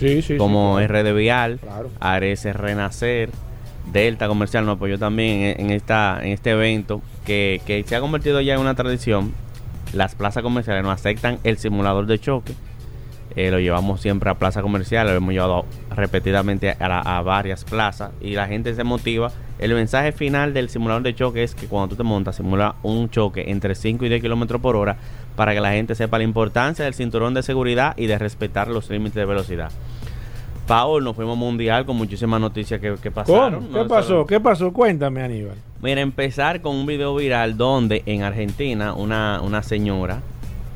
[SPEAKER 3] Sí, sí,
[SPEAKER 16] como
[SPEAKER 3] sí, claro.
[SPEAKER 16] RD Vial. Ares Renacer, Delta Comercial nos apoyó también en, en esta, en este evento que, que se ha convertido ya en una tradición. Las plazas comerciales nos aceptan el simulador de choque. Eh, lo llevamos siempre a plaza comercial, lo hemos llevado repetidamente a, la- a varias plazas y la gente se motiva. El mensaje final del simulador de choque es que cuando tú te montas, simula un choque entre 5 y 10 kilómetros por hora para que la gente sepa la importancia del cinturón de seguridad y de respetar los límites de velocidad. Paul, nos fuimos mundial con muchísimas noticias que, que pasaron.
[SPEAKER 3] ¿Cómo? ¿Qué
[SPEAKER 16] ¿no?
[SPEAKER 3] pasó? ¿Qué pasó? Cuéntame, Aníbal.
[SPEAKER 16] Mira, empezar con un video viral donde en Argentina una, una señora,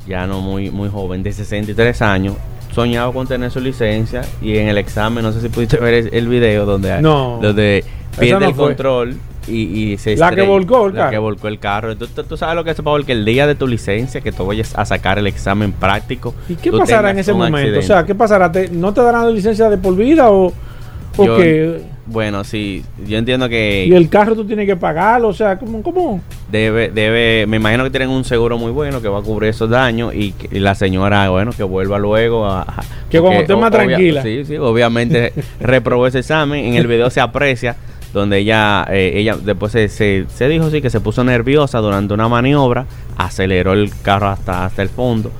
[SPEAKER 16] ya no muy, muy joven, de 63 años, soñaba con tener su licencia y en el examen, no sé si pudiste ver el, el video donde,
[SPEAKER 3] No.
[SPEAKER 16] donde pierde
[SPEAKER 3] no
[SPEAKER 16] el
[SPEAKER 3] fue.
[SPEAKER 16] control y, y se
[SPEAKER 3] La que volcó el
[SPEAKER 16] la
[SPEAKER 3] carro.
[SPEAKER 16] que volcó el carro. Entonces, tú, sabes lo que es, Paul, que el día de tu licencia, que tú vayas a sacar el examen práctico.
[SPEAKER 3] ¿Y qué pasará en ese momento?
[SPEAKER 16] accidente.
[SPEAKER 3] O sea, ¿qué pasará? ¿Te- ¿No te darán la licencia de por vida o, o
[SPEAKER 16] Yo-
[SPEAKER 3] qué?
[SPEAKER 16] Bueno, sí, yo entiendo que...
[SPEAKER 3] Y el carro tú tienes que pagarlo, o sea, ¿cómo? cómo?
[SPEAKER 16] Debe, debe, me imagino que tienen un seguro muy bueno que va a cubrir esos daños y, que- y la señora, bueno, que vuelva luego a... a-
[SPEAKER 3] Que cuando esté más tranquila.
[SPEAKER 16] Sí, sí, obviamente reprobó ese examen. En el video se aprecia donde ella, eh, ella después se, se, se dijo sí que se puso nerviosa durante una maniobra, aceleró el carro hasta, hasta el fondo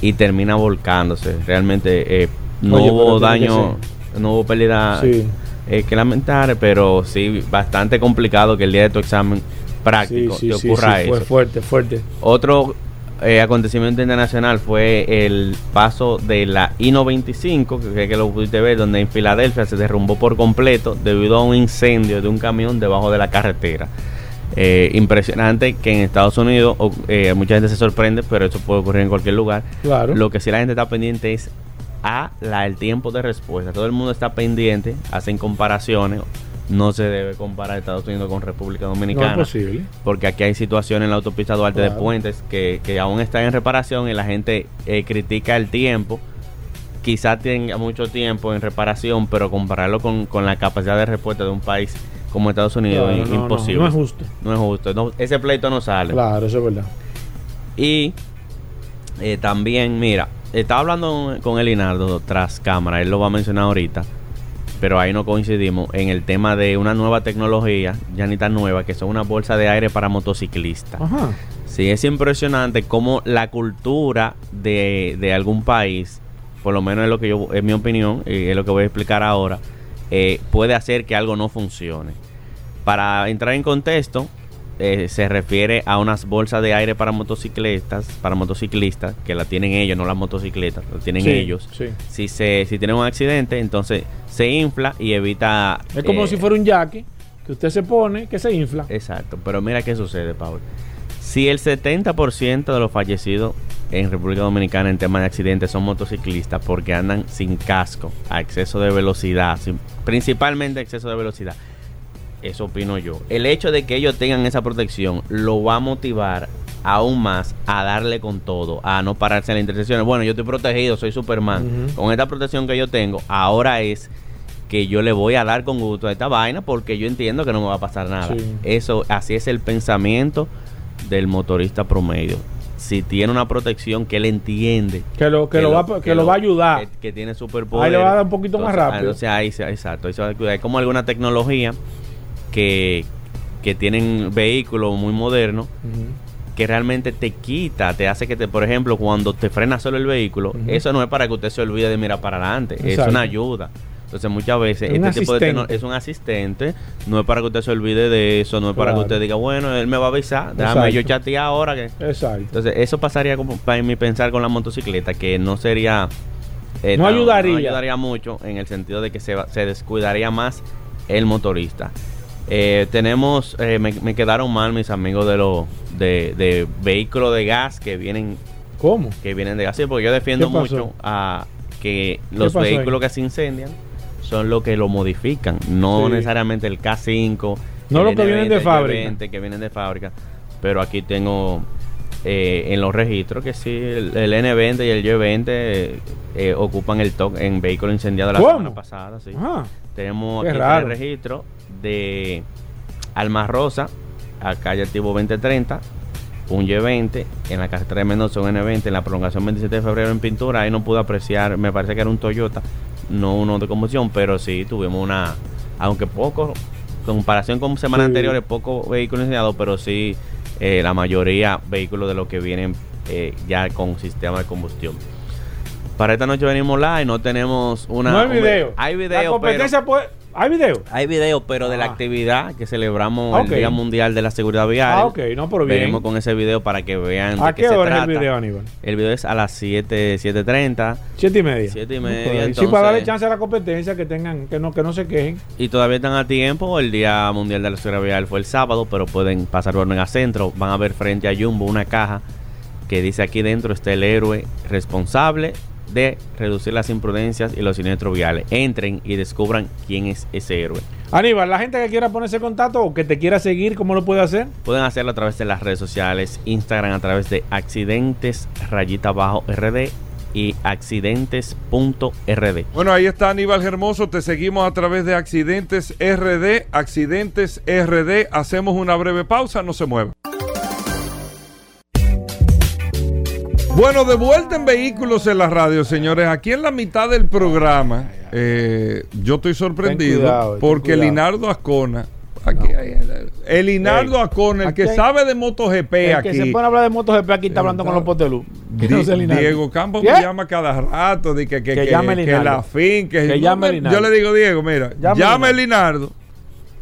[SPEAKER 16] y termina volcándose. Realmente eh, no
[SPEAKER 3] Oye,
[SPEAKER 16] hubo daño, no hubo pérdida
[SPEAKER 3] Sí.
[SPEAKER 16] Eh, que lamentar, pero sí bastante complicado que el día de tu examen práctico
[SPEAKER 3] Sí, sí,
[SPEAKER 16] te ocurra
[SPEAKER 3] sí, fue
[SPEAKER 16] eso.
[SPEAKER 3] fuerte, fuerte.
[SPEAKER 16] Otro eh, acontecimiento internacional fue el paso de la I-95, que, creo que lo pudiste ver, donde en Filadelfia se derrumbó por completo debido a un incendio de un camión debajo de la carretera. Eh, impresionante que en Estados Unidos eh, mucha gente se sorprende, pero eso puede ocurrir en cualquier lugar.
[SPEAKER 3] Claro.
[SPEAKER 16] Lo que sí la gente está pendiente es a la, el tiempo de respuesta. Todo el mundo está pendiente, hacen comparaciones. No se debe comparar Estados Unidos con República Dominicana.
[SPEAKER 3] No es posible.
[SPEAKER 16] Porque aquí hay situaciones en la autopista Duarte de. Puentes que, que aún están en reparación y la gente eh, critica el tiempo. Quizás tenga mucho tiempo en reparación, pero compararlo con, con la capacidad de respuesta de un país como Estados Unidos
[SPEAKER 3] Claro,
[SPEAKER 16] es
[SPEAKER 3] no,
[SPEAKER 16] imposible.
[SPEAKER 3] no es justo.
[SPEAKER 16] No es justo. Ese pleito no sale.
[SPEAKER 3] Claro, eso es verdad.
[SPEAKER 16] Y eh, también, mira, estaba hablando con Elinardo tras cámara, él lo va a mencionar ahorita, pero ahí no coincidimos en el tema de una nueva tecnología, ya ni tan nueva, que son una bolsa de aire para motociclistas.
[SPEAKER 3] Ajá.
[SPEAKER 16] Sí, es impresionante cómo la cultura de, de algún país, por lo menos es lo que yo, es mi opinión, y es lo que voy a explicar ahora, eh, puede hacer que algo no funcione. Para entrar en contexto, eh, se refiere a unas bolsas de aire para motocicletas, para motociclistas, que la tienen ellos, no las motocicletas, la tienen
[SPEAKER 3] Sí,
[SPEAKER 16] ellos.
[SPEAKER 3] sí.
[SPEAKER 16] Si se, si tienen un accidente, entonces se infla y evita.
[SPEAKER 3] Es como
[SPEAKER 16] eh,
[SPEAKER 3] si fuera un jaque que usted se pone, que se infla.
[SPEAKER 16] Exacto, pero mira qué sucede, Pablo. Si el 70% de los fallecidos en República Dominicana en temas de accidentes son motociclistas porque andan sin casco, a exceso de velocidad, sin- principalmente a exceso de velocidad, eso opino yo. El hecho de que ellos tengan esa protección lo va a motivar aún más a darle con todo, a no pararse en las intersecciones. Bueno, yo estoy protegido, soy Superman. Con esta protección que yo tengo, ahora es que yo le voy a dar con gusto a esta vaina porque yo entiendo que no me va a pasar nada.
[SPEAKER 3] Sí.
[SPEAKER 16] Eso, así es el pensamiento del motorista promedio. Si tiene una protección que él entiende
[SPEAKER 3] Que lo, que lo, va, que lo va a ayudar.
[SPEAKER 16] que, que tiene superpoder.
[SPEAKER 3] Ahí le va a dar un poquito más rápido.
[SPEAKER 16] O sea, ahí se, exacto, ahí se va a cuidar. Es como alguna tecnología que, que tienen vehículos muy modernos que realmente te quita, te hace que te, por ejemplo, cuando te frena solo el vehículo, eso no es para que usted se olvide de mirar para adelante, es
[SPEAKER 3] Exacto.
[SPEAKER 16] una ayuda. Entonces muchas veces
[SPEAKER 3] Un
[SPEAKER 16] este tipo de es un asistente, no es para que usted se olvide de eso, no es para que usted diga, bueno, él me va a avisar, déjame
[SPEAKER 3] Exacto.
[SPEAKER 16] yo chatear ahora que
[SPEAKER 3] Exacto.
[SPEAKER 16] entonces, eso pasaría como para mi pensar con la motocicleta, que no sería. eh,
[SPEAKER 3] No ayudaría.
[SPEAKER 16] no ayudaría mucho en el sentido de que se, va- se descuidaría más el motorista. Eh, tenemos, eh, me, me quedaron mal mis amigos de los de, de vehículos de gas que vienen.
[SPEAKER 3] ¿Cómo?
[SPEAKER 16] Que vienen de gas. Sí, porque yo defiendo mucho a que los
[SPEAKER 3] ahí?
[SPEAKER 16] vehículos que se incendian son los que lo modifican, no
[SPEAKER 3] Sí.
[SPEAKER 16] necesariamente el K5,
[SPEAKER 3] No
[SPEAKER 16] el
[SPEAKER 3] los que vienen de
[SPEAKER 16] N20, el
[SPEAKER 3] fábrica.
[SPEAKER 16] G20, que vienen de fábrica. Pero aquí tengo eh, en los registros que sí, el, el N20 y el Y20 eh, eh, ocupan el TOC en vehículos incendiados la
[SPEAKER 3] ¿Cómo?
[SPEAKER 16] semana pasada. Sí. Tenemos
[SPEAKER 3] Qué
[SPEAKER 16] aquí
[SPEAKER 3] raro.
[SPEAKER 16] tres registros de Alma Rosa, a calle Activo 2030, un Y20, en la carretera de Mendoza un N20, en la prolongación 27 de febrero en pintura, ahí no pude apreciar, me parece que era un Toyota, no uno de combustión, pero sí tuvimos una, aunque poco, en comparación con semanas
[SPEAKER 3] Sí.
[SPEAKER 16] anteriores, pocos vehículos incendiados, pero sí eh, la mayoría vehículos de los que vienen eh, ya con sistema de combustión. Para esta noche venimos live, no tenemos una...
[SPEAKER 3] no hay
[SPEAKER 16] un-
[SPEAKER 3] video.
[SPEAKER 16] Hay
[SPEAKER 3] La
[SPEAKER 16] video, pero...
[SPEAKER 3] competencia puede- ¿Hay video?
[SPEAKER 16] Hay video, pero de la
[SPEAKER 3] Ah.
[SPEAKER 16] actividad que celebramos
[SPEAKER 3] Ah,
[SPEAKER 16] el. Día Mundial de la Seguridad Vial.
[SPEAKER 3] Ah, ok, no, pero bien.
[SPEAKER 16] Venimos con ese video para que vean
[SPEAKER 3] ¿A
[SPEAKER 16] de
[SPEAKER 3] qué
[SPEAKER 16] qué, se
[SPEAKER 3] hora es
[SPEAKER 16] trata.
[SPEAKER 3] el video, Aníbal?
[SPEAKER 16] El video es a las 7, 7.30
[SPEAKER 3] Siete y media.
[SPEAKER 16] Siete y
[SPEAKER 3] No,
[SPEAKER 16] media,
[SPEAKER 3] por ahí. Sí,
[SPEAKER 16] entonces-
[SPEAKER 3] para darle chance a la competencia que tengan, que no, que no se quejen.
[SPEAKER 16] y todavía están a tiempo. El Día Mundial de la Seguridad Vial fue el sábado, pero pueden pasar por Mega Centro. Van a ver frente a Jumbo una caja que dice aquí dentro está el héroe responsable de reducir las imprudencias y los siniestros viales. Entren y descubran quién es ese héroe.
[SPEAKER 3] Aníbal, la gente que quiera ponerse en contacto o que te quiera seguir, ¿cómo lo puede hacer?
[SPEAKER 16] Pueden hacerlo a través de las redes sociales, Instagram a través de accidentes rayita bajo RD y accidentes.rd.
[SPEAKER 2] Bueno, ahí está Aníbal Hermoso. Te seguimos a través de Accidentes RD. Accidentes RD. Hacemos una breve pausa. No se mueva. Bueno, de vuelta en Vehículos en la Radio, señores. Aquí en la mitad del programa, eh, yo estoy sorprendido
[SPEAKER 3] cuidado,
[SPEAKER 2] porque. Linardo Ascona. Aquí hay- el Linardo Ascona, el
[SPEAKER 3] aquí
[SPEAKER 2] que
[SPEAKER 3] hay-
[SPEAKER 2] sabe de MotoGP
[SPEAKER 3] El
[SPEAKER 2] aquí.
[SPEAKER 3] que se pone a hablar de MotoGP aquí está hablando con los potelú.
[SPEAKER 2] Di-
[SPEAKER 3] no sé, Linaldo.
[SPEAKER 2] Diego Campos
[SPEAKER 3] ¿Qué?
[SPEAKER 2] me llama cada rato de que, que,
[SPEAKER 3] Que
[SPEAKER 2] que-
[SPEAKER 3] llame
[SPEAKER 2] que la fin, que, no. Yo le digo, Diego, mira,
[SPEAKER 3] Llame
[SPEAKER 2] llame Linardo,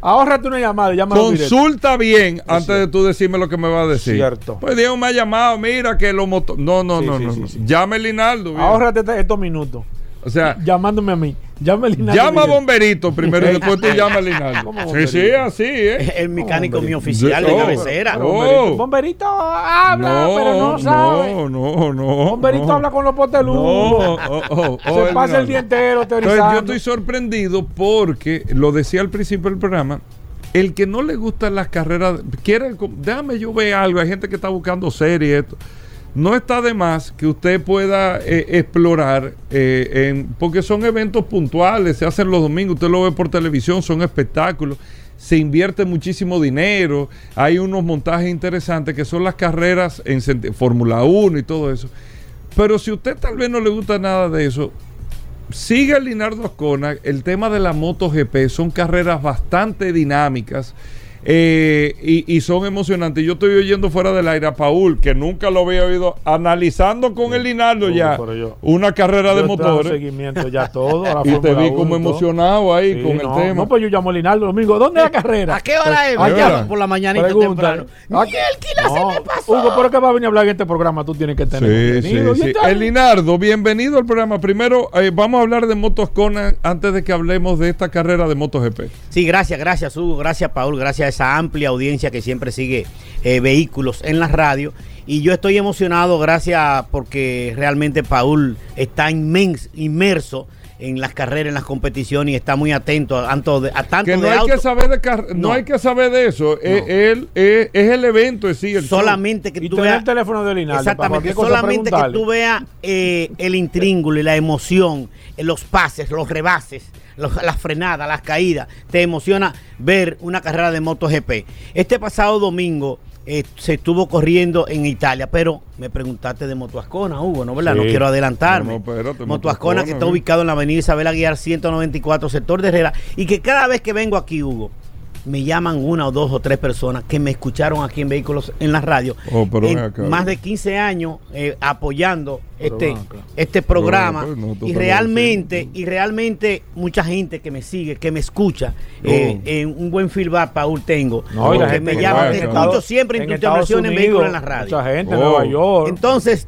[SPEAKER 3] Ahórrate una llamada, directo.
[SPEAKER 2] consulta bien antes de tú decirme lo que me va a decir.
[SPEAKER 3] Cierto.
[SPEAKER 2] Pues Diego me ha llamado, mira que los motos. No, no,
[SPEAKER 3] Sí,
[SPEAKER 2] no,
[SPEAKER 3] sí,
[SPEAKER 2] no.
[SPEAKER 3] sí,
[SPEAKER 2] no.
[SPEAKER 3] sí.
[SPEAKER 2] Llame Linaldo.
[SPEAKER 3] Ahórrate este- estos minutos.
[SPEAKER 2] O sea,
[SPEAKER 3] Llamándome a mí. Llame a Linaldo
[SPEAKER 2] llama a. Bomberito primero y después tú llamas a Linaldo.
[SPEAKER 3] ¿Cómo
[SPEAKER 2] Sí, sí, así, ¿eh?
[SPEAKER 17] El mecánico mío
[SPEAKER 2] Bomberito.
[SPEAKER 17] oficial de
[SPEAKER 2] Oh,
[SPEAKER 17] cabecera.
[SPEAKER 2] oh.
[SPEAKER 3] Bomberito, Bomberito habla, pero no sabe.
[SPEAKER 2] No, no, no.
[SPEAKER 3] Bomberito
[SPEAKER 2] no.
[SPEAKER 3] habla con los potelú.
[SPEAKER 2] No, oh, oh,
[SPEAKER 3] Se
[SPEAKER 2] oh,
[SPEAKER 3] pasa el día entero
[SPEAKER 2] Entonces
[SPEAKER 3] teorizando.
[SPEAKER 2] yo estoy sorprendido porque, lo decía al principio del programa, el que no le gustan las carreras, quiere, déjame yo ver algo, hay gente que está buscando series, esto. No está de más que usted pueda eh, explorar, eh, porque son eventos puntuales, se hacen los domingos, usted lo ve por televisión, son espectáculos, se invierte muchísimo dinero, hay unos montajes interesantes que son las carreras en Fórmula 1 y todo eso. Pero si usted tal vez no le gusta nada de eso, siga Linardo Ascona. El tema de la MotoGP son carreras bastante dinámicas eh, y, y son emocionantes. Yo estoy oyendo fuera del aire a Paul, que nunca lo había oído, analizando con el Linardo ya
[SPEAKER 3] yo-
[SPEAKER 2] una carrera de
[SPEAKER 3] Yo
[SPEAKER 2] motores.
[SPEAKER 3] seguimiento ya todo. a la
[SPEAKER 2] Y te vi
[SPEAKER 3] 1
[SPEAKER 2] como emocionado ahí
[SPEAKER 3] Sí,
[SPEAKER 2] con
[SPEAKER 3] no,
[SPEAKER 2] el tema.
[SPEAKER 3] No, pues yo llamo a Linaldo domingo. ¿Dónde es la carrera?
[SPEAKER 17] ¿A qué hora es?
[SPEAKER 3] Pues,
[SPEAKER 2] ¿A qué
[SPEAKER 3] allá.
[SPEAKER 2] hora?
[SPEAKER 17] Por la mañanita temprano.
[SPEAKER 3] ¿A qué alquila se me pasó? Hugo, pero que va a venir a hablar en este programa, tú tienes que tener
[SPEAKER 2] Sí, sí, sí. El Linardo, bienvenido al programa. Primero, eh, vamos a hablar de Motos Ascona antes de que hablemos de esta carrera de MotoGP.
[SPEAKER 17] Sí, gracias, gracias Hugo, gracias Paul, gracias a esa amplia audiencia que siempre sigue eh, vehículos en la radio. Y yo estoy emocionado, gracias porque realmente Paul está inmens, inmerso en las carreras, en las competiciones y está muy atento a tanto de, a tanto
[SPEAKER 2] Que no
[SPEAKER 17] de
[SPEAKER 2] hay
[SPEAKER 17] auto-
[SPEAKER 2] que saber de car- no.
[SPEAKER 17] No.
[SPEAKER 2] hay que saber de eso. Eh, él, eh, es el evento en sí. el show.
[SPEAKER 17] solamente que
[SPEAKER 3] Y
[SPEAKER 17] tú veas
[SPEAKER 3] el teléfono de Linaldo. para
[SPEAKER 17] Exactamente, solamente que tú veas eh, el intríngulo y la emoción, eh, los pases, los rebases, los- las frenadas, las caídas. Te emociona ver una carrera de MotoGP. Este pasado domingo eh, se estuvo corriendo en Italia, pero me preguntaste de Motoascona, Hugo, ¿no? ¿Verdad? No quiero adelantarme.
[SPEAKER 2] No, no, espérate,
[SPEAKER 17] Motoascona, que está ubicado en la avenida Isabel Aguiar 194, sector de Herrera, y que cada vez que vengo aquí, Hugo, me llaman una o dos o tres personas que me escucharon aquí en Vehículos en la radio.
[SPEAKER 2] Oh, pero
[SPEAKER 17] En
[SPEAKER 2] ven acá.
[SPEAKER 17] más de 15 años eh, apoyando este,
[SPEAKER 3] acá.
[SPEAKER 17] este programa
[SPEAKER 2] Pero, no, tú
[SPEAKER 17] y realmente y realmente mucha gente que me sigue que me escucha eh, en un buen feedback Paul tengo
[SPEAKER 3] No, y la
[SPEAKER 17] que
[SPEAKER 3] gente
[SPEAKER 17] me
[SPEAKER 3] que
[SPEAKER 17] llama
[SPEAKER 2] va
[SPEAKER 17] te
[SPEAKER 2] en
[SPEAKER 17] escucho siempre en,
[SPEAKER 3] en
[SPEAKER 17] tu en vehículos en la radio
[SPEAKER 3] Mucha gente en
[SPEAKER 2] Oh.
[SPEAKER 3] Nueva York.
[SPEAKER 17] entonces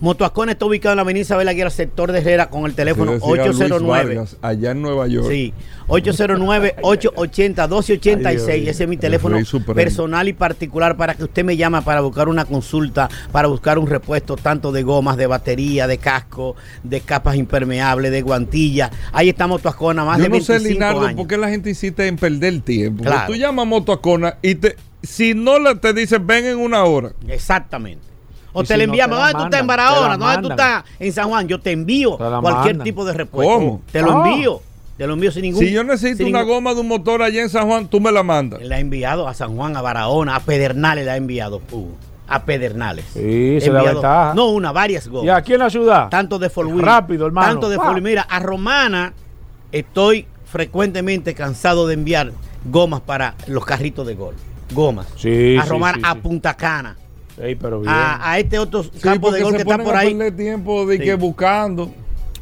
[SPEAKER 17] Motoascona está ubicado en la avenida Isabel Aguirre, sector de Herrera, con el teléfono
[SPEAKER 2] Se decía Luis
[SPEAKER 17] 809.
[SPEAKER 2] Vargas, allá en Nueva York.
[SPEAKER 17] Sí, 809-880-1286.
[SPEAKER 2] Ay,
[SPEAKER 17] Ese es mi
[SPEAKER 2] el
[SPEAKER 17] teléfono personal y particular para que usted me llame para buscar una consulta, para buscar un repuesto tanto de gomas, de batería, de casco, de capas impermeables, de guantillas. Ahí está Motoascona, más
[SPEAKER 2] Yo
[SPEAKER 17] de
[SPEAKER 2] no sé,
[SPEAKER 17] 25
[SPEAKER 2] Linardo,
[SPEAKER 17] años.
[SPEAKER 2] por qué la gente insiste en perder el tiempo.
[SPEAKER 17] Claro.
[SPEAKER 2] Tú llamas a Motoacona y te, si no le te dicen ven en una hora.
[SPEAKER 17] Exactamente. O te
[SPEAKER 2] si
[SPEAKER 17] la
[SPEAKER 2] no
[SPEAKER 17] enviamos,
[SPEAKER 2] te la
[SPEAKER 17] ¿dónde tú estás en? Barahona?
[SPEAKER 2] La
[SPEAKER 17] ¿Dónde tú estás en San Juan? Yo te envío
[SPEAKER 2] Te la
[SPEAKER 17] cualquier
[SPEAKER 2] mandan.
[SPEAKER 17] tipo de repuesto.
[SPEAKER 2] ¿Cómo?
[SPEAKER 17] Te lo
[SPEAKER 2] Ah.
[SPEAKER 17] envío. Te lo envío sin ningún
[SPEAKER 2] Si yo necesito una
[SPEAKER 17] ningún-
[SPEAKER 2] goma de un motor allá en San Juan, tú me la mandas.
[SPEAKER 17] La ha enviado a San Juan, a Barahona, a Pedernales la ha enviado. uh, a Pedernales.
[SPEAKER 3] Sí, se
[SPEAKER 17] He enviado-
[SPEAKER 3] ventaja.
[SPEAKER 17] No, una, varias gomas.
[SPEAKER 3] ¿Y aquí en la ciudad?
[SPEAKER 17] Tanto de Wayne,
[SPEAKER 3] Rápido, hermano.
[SPEAKER 17] Tanto de Wayne. Mira, a Romana estoy frecuentemente cansado de enviar gomas para los carritos de gol. Gomas.
[SPEAKER 3] Sí,
[SPEAKER 17] a Romana,
[SPEAKER 3] sí,
[SPEAKER 17] a. Punta Cana.
[SPEAKER 3] Pero bien.
[SPEAKER 17] A, a este otro
[SPEAKER 2] Sí,
[SPEAKER 17] campo de gol
[SPEAKER 2] se
[SPEAKER 17] que está por ahí.
[SPEAKER 2] tiempo de
[SPEAKER 17] Sí.
[SPEAKER 2] que buscando.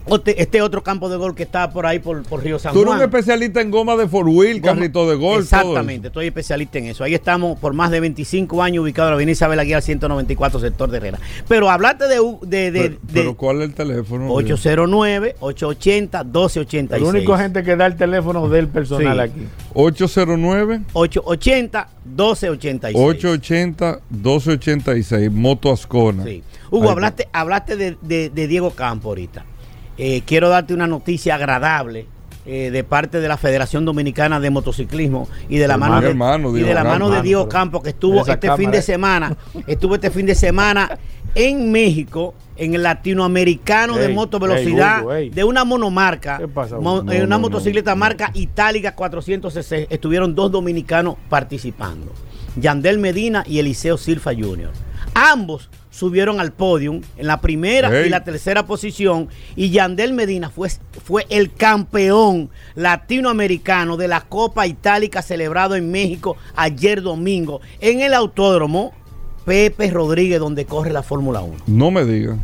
[SPEAKER 17] Este, este otro campo de gol que está por ahí por, por Río San
[SPEAKER 2] Tú eres
[SPEAKER 17] Juan.
[SPEAKER 2] un especialista en goma de four wheel,
[SPEAKER 17] Goma-
[SPEAKER 2] carrito de gol.
[SPEAKER 17] Exactamente, estoy especialista en eso. Ahí estamos por más de 25 años ubicados en la avenida Isabel Aguilar 194, sector de Herrera. Pero hablate de, de, de-
[SPEAKER 2] Pero,
[SPEAKER 17] de
[SPEAKER 2] pero ¿cuál es el teléfono?
[SPEAKER 17] 809-880-1286.
[SPEAKER 3] El único gente que da el teléfono del personal
[SPEAKER 17] Sí.
[SPEAKER 3] aquí.
[SPEAKER 2] 809
[SPEAKER 17] 880-1286.
[SPEAKER 2] 880 1286 Moto Ascona.
[SPEAKER 17] Sí. Hugo,
[SPEAKER 2] Ahí
[SPEAKER 17] hablaste, hablaste de, de- de Diego Campo ahorita. Eh, quiero darte una noticia agradable eh, de parte de la Federación Dominicana de Motociclismo y de la
[SPEAKER 2] Hermano,
[SPEAKER 17] mano de,
[SPEAKER 2] hermano,
[SPEAKER 17] y
[SPEAKER 2] Diego
[SPEAKER 17] de la mano de
[SPEAKER 2] Campo.
[SPEAKER 17] Diego Campo que estuvo este fin de semana, estuvo este fin de semana en México en el latinoamericano de moto velocidad de una monomarca, mo- eh, una
[SPEAKER 3] no, no.
[SPEAKER 17] motocicleta marca itálica 400cc. Estuvieron dos dominicanos participando, Yandel Medina y Eliseo Silfa Jr. Ambos subieron al podium en la primera y la tercera posición y Yandel Medina fue, fue el campeón latinoamericano de la Copa Itálica celebrado en México ayer domingo en el autódromo Pepe Rodríguez donde corre la Fórmula 1.
[SPEAKER 2] No me digas.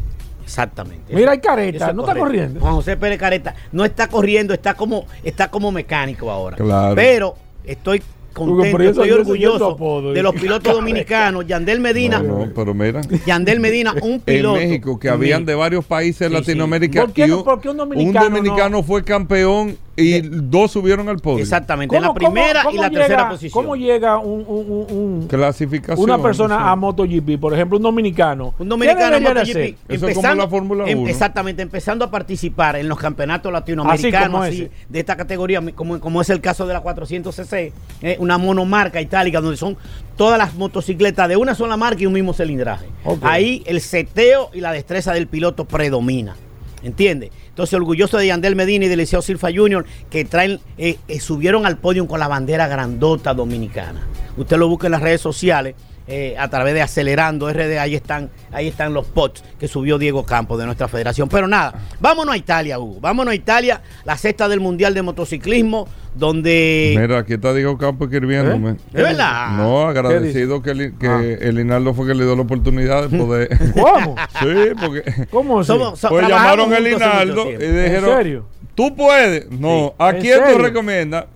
[SPEAKER 17] Exactamente.
[SPEAKER 3] Mira, hay careta,
[SPEAKER 17] es
[SPEAKER 3] no está corriendo.
[SPEAKER 17] Juan José Pérez Careta no está corriendo, está como, está como mecánico ahora.
[SPEAKER 2] Claro.
[SPEAKER 17] Pero estoy contento, estoy orgulloso
[SPEAKER 3] apodo,
[SPEAKER 17] de los pilotos dominicanos. Yandel Medina,
[SPEAKER 2] No, no, pero mira.
[SPEAKER 17] Yandel Medina, un
[SPEAKER 2] En
[SPEAKER 17] piloto.
[SPEAKER 2] México, que
[SPEAKER 17] en
[SPEAKER 2] habían de varios países de
[SPEAKER 17] Sí, sí.
[SPEAKER 3] ¿Por qué
[SPEAKER 2] y
[SPEAKER 3] no-
[SPEAKER 2] un,
[SPEAKER 3] por qué un dominicano
[SPEAKER 2] dominicano fue campeón y dos subieron al podio.
[SPEAKER 17] Exactamente, en la primera y la
[SPEAKER 3] llega,
[SPEAKER 17] tercera posición.
[SPEAKER 3] ¿Cómo llega un, un- un- un-
[SPEAKER 2] Clasificación.
[SPEAKER 3] una persona
[SPEAKER 2] sí.
[SPEAKER 3] a MotoGP? Por ejemplo, un dominicano.
[SPEAKER 17] Un dominicano
[SPEAKER 3] ¿Qué
[SPEAKER 17] en
[SPEAKER 3] debería de
[SPEAKER 17] MotoGP,
[SPEAKER 2] es como la Fórmula
[SPEAKER 17] em-
[SPEAKER 2] 1.
[SPEAKER 17] exactamente, empezando a participar en los campeonatos latinoamericanos
[SPEAKER 3] Así
[SPEAKER 17] de esta categoría, como, como es el caso de la 400cc, eh, una monomarca itálica donde son todas las motocicletas de una sola marca y un mismo cilindraje. Ahí el seteo y la destreza del piloto predomina. ¿Entiendes? Entonces, orgulloso de Yandel Medina y de Liceo Silfa Jr., que traen, eh, eh, subieron al podio con la bandera grandota dominicana. Usted lo busca en las redes sociales. eh, a través de Acelerando RD, ahí están, ahí están los pots que subió Diego Campos de nuestra federación. Pero nada, vámonos a Italia, Hugo. Vámonos a Italia, la sexta del Mundial de Motociclismo, donde.
[SPEAKER 2] Mira, aquí está Diego Campos escribiéndome.
[SPEAKER 17] ¿De verdad?
[SPEAKER 2] No, agradecido que, el, que
[SPEAKER 3] Ah.
[SPEAKER 2] el Hinaldo fue que le dio la oportunidad de poder.
[SPEAKER 3] ¿Cómo?
[SPEAKER 2] sí, porque.
[SPEAKER 3] ¿Cómo así?
[SPEAKER 17] Somos- so-
[SPEAKER 2] Pues llamaron el
[SPEAKER 17] mucho
[SPEAKER 2] y dijeron.
[SPEAKER 3] ¿En serio?
[SPEAKER 2] ¿Tú puedes? No. ¿A
[SPEAKER 3] ¿En
[SPEAKER 2] quién tú
[SPEAKER 3] serio?
[SPEAKER 2] recomiendas?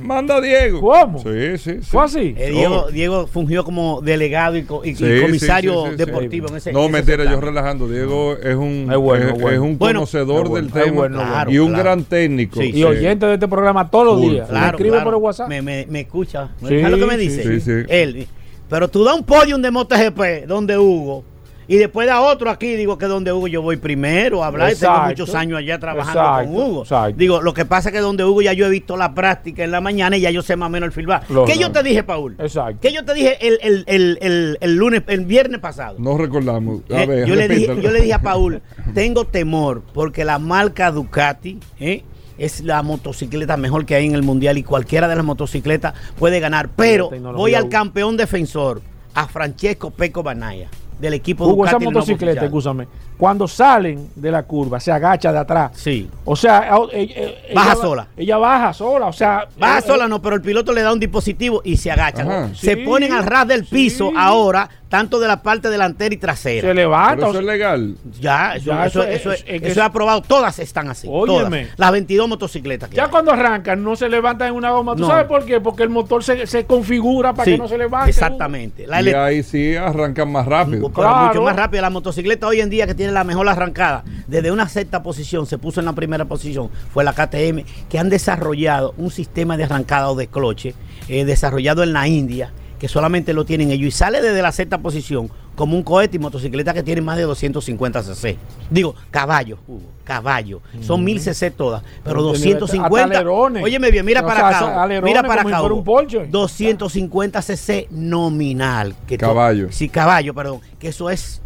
[SPEAKER 2] Manda a Diego.
[SPEAKER 3] ¿Cómo?
[SPEAKER 2] Sí, sí, sí.
[SPEAKER 3] ¿Fue así?
[SPEAKER 17] Eh, Diego, Diego fungió como delegado y, co- y- y
[SPEAKER 2] Sí, sí,
[SPEAKER 17] comisario
[SPEAKER 2] sí, sí, sí.
[SPEAKER 17] deportivo en ese
[SPEAKER 2] No,
[SPEAKER 17] en ese
[SPEAKER 2] mentira, yo relajando. Diego es un,
[SPEAKER 3] Es bueno,
[SPEAKER 2] es,
[SPEAKER 3] es bueno.
[SPEAKER 2] es un conocedor
[SPEAKER 3] es bueno,
[SPEAKER 2] del
[SPEAKER 3] es
[SPEAKER 2] tema
[SPEAKER 17] claro,
[SPEAKER 2] y un
[SPEAKER 17] claro.
[SPEAKER 2] gran técnico.
[SPEAKER 17] Sí,
[SPEAKER 3] Y oyente de este programa todos los Días.
[SPEAKER 2] full.
[SPEAKER 3] Me
[SPEAKER 17] Claro,
[SPEAKER 3] escribe
[SPEAKER 17] claro.
[SPEAKER 3] por el WhatsApp.
[SPEAKER 17] Me, me, me escucha.
[SPEAKER 3] Sí,
[SPEAKER 17] ¿Sabes lo que me dice?
[SPEAKER 2] sí, sí.
[SPEAKER 17] Él. Pero tú da un podium de MotoGP donde Hugo. Y después da otro aquí, digo que donde Hugo yo voy primero a hablar. y Tengo
[SPEAKER 3] Exacto.
[SPEAKER 17] muchos años allá trabajando
[SPEAKER 3] Exacto,
[SPEAKER 17] con Hugo.
[SPEAKER 3] exacto.
[SPEAKER 17] Digo, lo que pasa es que donde Hugo ya yo he visto la práctica en la mañana y ya yo sé más o menos el filbar. ¿Qué yo te dije, Paul?
[SPEAKER 3] Exacto.
[SPEAKER 17] ¿Qué yo te dije el, el, el, el, el lunes, el viernes pasado?
[SPEAKER 2] No recordamos. A
[SPEAKER 17] Eh,
[SPEAKER 2] ver,
[SPEAKER 17] yo, le dije, yo le dije a Paul, tengo temor porque la marca Ducati eh, es la motocicleta mejor que hay en el mundial y cualquiera de las motocicletas puede ganar. Pero voy al campeón defensor, a Francesco Peco Banaya, del equipo
[SPEAKER 3] Hugo, esa
[SPEAKER 17] Ducati. nuevo
[SPEAKER 3] motocicleta, escúchame, cuando salen de la curva, se agacha de atrás.
[SPEAKER 17] Sí.
[SPEAKER 3] O sea, eh, eh,
[SPEAKER 17] Baja
[SPEAKER 3] va-
[SPEAKER 17] sola.
[SPEAKER 3] Ella baja sola, o sea.
[SPEAKER 17] Baja
[SPEAKER 3] eh,
[SPEAKER 17] sola no, pero el piloto le da un dispositivo y se agachan.
[SPEAKER 2] Ajá.
[SPEAKER 17] Se
[SPEAKER 3] Sí,
[SPEAKER 17] ponen al ras del piso
[SPEAKER 3] sí.
[SPEAKER 17] ahora, tanto de la parte delantera y trasera.
[SPEAKER 3] Se levanta.
[SPEAKER 2] Pero
[SPEAKER 3] o
[SPEAKER 2] eso es legal.
[SPEAKER 17] Ya, eso,
[SPEAKER 3] Ya,
[SPEAKER 17] eso,
[SPEAKER 3] eso es-
[SPEAKER 17] eso, es, eso aprobado. Todas están así.
[SPEAKER 3] Óyeme.
[SPEAKER 17] Todas. Las 22 motocicletas. que
[SPEAKER 3] ya
[SPEAKER 17] hay.
[SPEAKER 3] cuando arrancan, no se levantan en una goma. ¿Tú
[SPEAKER 17] No.
[SPEAKER 3] sabes por qué? Porque el motor se, se configura para
[SPEAKER 17] Sí,
[SPEAKER 3] que no se levante.
[SPEAKER 17] Exactamente. La
[SPEAKER 2] Y ahí sí arrancan más rápido.
[SPEAKER 3] Claro.
[SPEAKER 17] mucho más rápido. Las motocicletas hoy en día que tienen tiene la mejor arrancada, desde una sexta posición se puso en la primera posición, fue la KTM, que han desarrollado un sistema de arrancada o de cloche eh, desarrollado en la India, que solamente lo tienen ellos, y sale desde la sexta posición como un cohete y motocicleta que tiene más de 250 cc. Digo, caballos, Hugo, caballos. Son 1000 cc todas, pero
[SPEAKER 3] Pero tiene hasta
[SPEAKER 17] 250.
[SPEAKER 3] alerones.
[SPEAKER 17] Óyeme bien, mira
[SPEAKER 3] O
[SPEAKER 17] para
[SPEAKER 3] sea,
[SPEAKER 17] acá. Mira para acá. Hugo.
[SPEAKER 3] un Porsche.
[SPEAKER 17] 250 cc nominal. Que
[SPEAKER 2] Caballo.
[SPEAKER 17] Sí, caballo, perdón. Que eso es,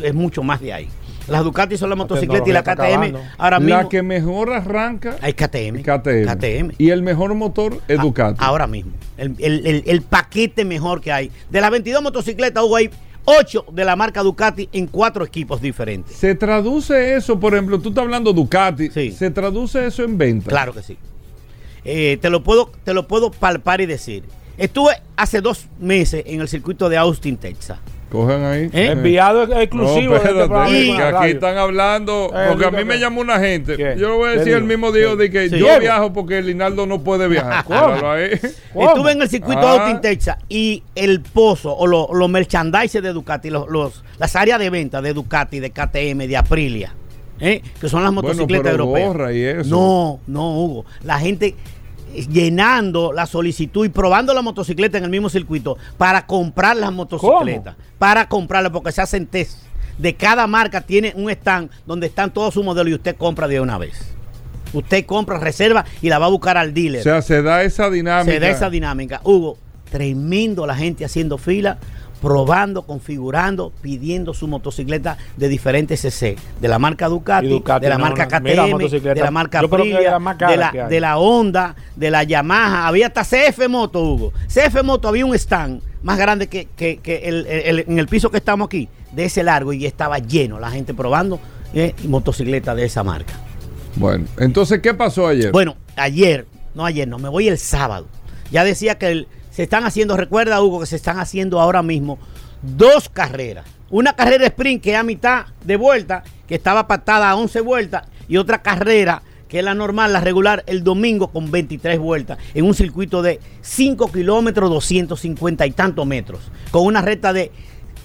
[SPEAKER 17] es mucho más de ahí. Las Ducati son la motocicleta y la KTM.
[SPEAKER 2] acabando.
[SPEAKER 17] Ahora mismo.
[SPEAKER 2] La que mejor arranca
[SPEAKER 17] es KTM.
[SPEAKER 2] KTM. Y el mejor motor es Ducati.
[SPEAKER 17] Ahora mismo. El, el- el- el paquete mejor que hay. De las 22 motocicletas, Hugo, hay 8 de la marca Ducati en cuatro equipos diferentes.
[SPEAKER 2] ¿Se traduce eso, por ejemplo, tú estás hablando Ducati, ¿se traduce eso en venta?
[SPEAKER 17] Claro que sí. Eh, te, lo puedo, te lo puedo palpar y decir. Estuve hace dos meses en el circuito de Austin, Texas.
[SPEAKER 2] Cojan ahí.
[SPEAKER 17] ¿Eh?
[SPEAKER 3] Enviado exclusivo de este
[SPEAKER 2] espérate,
[SPEAKER 3] programa
[SPEAKER 2] que
[SPEAKER 3] en la
[SPEAKER 2] aquí están hablando,
[SPEAKER 3] Eh,
[SPEAKER 2] porque a mí me llamó una gente.
[SPEAKER 3] ¿Qué?
[SPEAKER 2] Yo le voy a
[SPEAKER 3] ¿Qué
[SPEAKER 2] decir el mismo día de que
[SPEAKER 17] Sí.
[SPEAKER 2] yo viajo porque Linaldo no puede viajar.
[SPEAKER 17] Estuve en el circuito de
[SPEAKER 2] Ah.
[SPEAKER 17] Austin, Texas, y el pozo o los lo merchandise de Ducati, los, los- las áreas de venta de Ducati, de KTM, de Aprilia, ¿eh? que son las
[SPEAKER 2] Bueno,
[SPEAKER 17] motocicletas
[SPEAKER 2] pero
[SPEAKER 17] europeas.
[SPEAKER 2] y eso.
[SPEAKER 17] No, no, Hugo. La gente eh, llenando la solicitud y probando la motocicleta en el mismo circuito para comprar las motocicletas. Para comprarlas, porque se hacen test. De cada marca tiene un stand donde están todos sus modelos y usted compra de una vez. Usted compra, reserva y la va a buscar al dealer.
[SPEAKER 2] O sea, se da esa dinámica.
[SPEAKER 17] Se da esa dinámica. Hugo, tremendo la gente haciendo fila, probando, configurando, pidiendo su motocicleta de diferentes CC, de la marca Ducati, de la
[SPEAKER 3] no,
[SPEAKER 17] marca
[SPEAKER 3] no,
[SPEAKER 17] KTM,
[SPEAKER 3] mira, motocicleta.
[SPEAKER 17] de la marca
[SPEAKER 3] Yo creo que es
[SPEAKER 17] Aprilia, de, la, de la Honda, de la Yamaha, había hasta CF Moto, Hugo. CF Moto había un stand más grande que, que- que el- el- en el piso que estamos aquí, de ese largo, y estaba lleno la gente probando eh, motocicletas de esa marca.
[SPEAKER 2] Bueno, entonces, ¿qué pasó ayer?
[SPEAKER 17] Bueno, ayer, no ayer, no, me voy el sábado. Ya decía que el- se están haciendo, recuerda Hugo, que se están haciendo ahora mismo dos carreras. Una carrera sprint que es a mitad de vuelta, que estaba pactada a 11 vueltas, y otra carrera que es la normal, la regular, el domingo con 23 vueltas, en un circuito de 5 kilómetros, 250 y tantos metros, con una recta de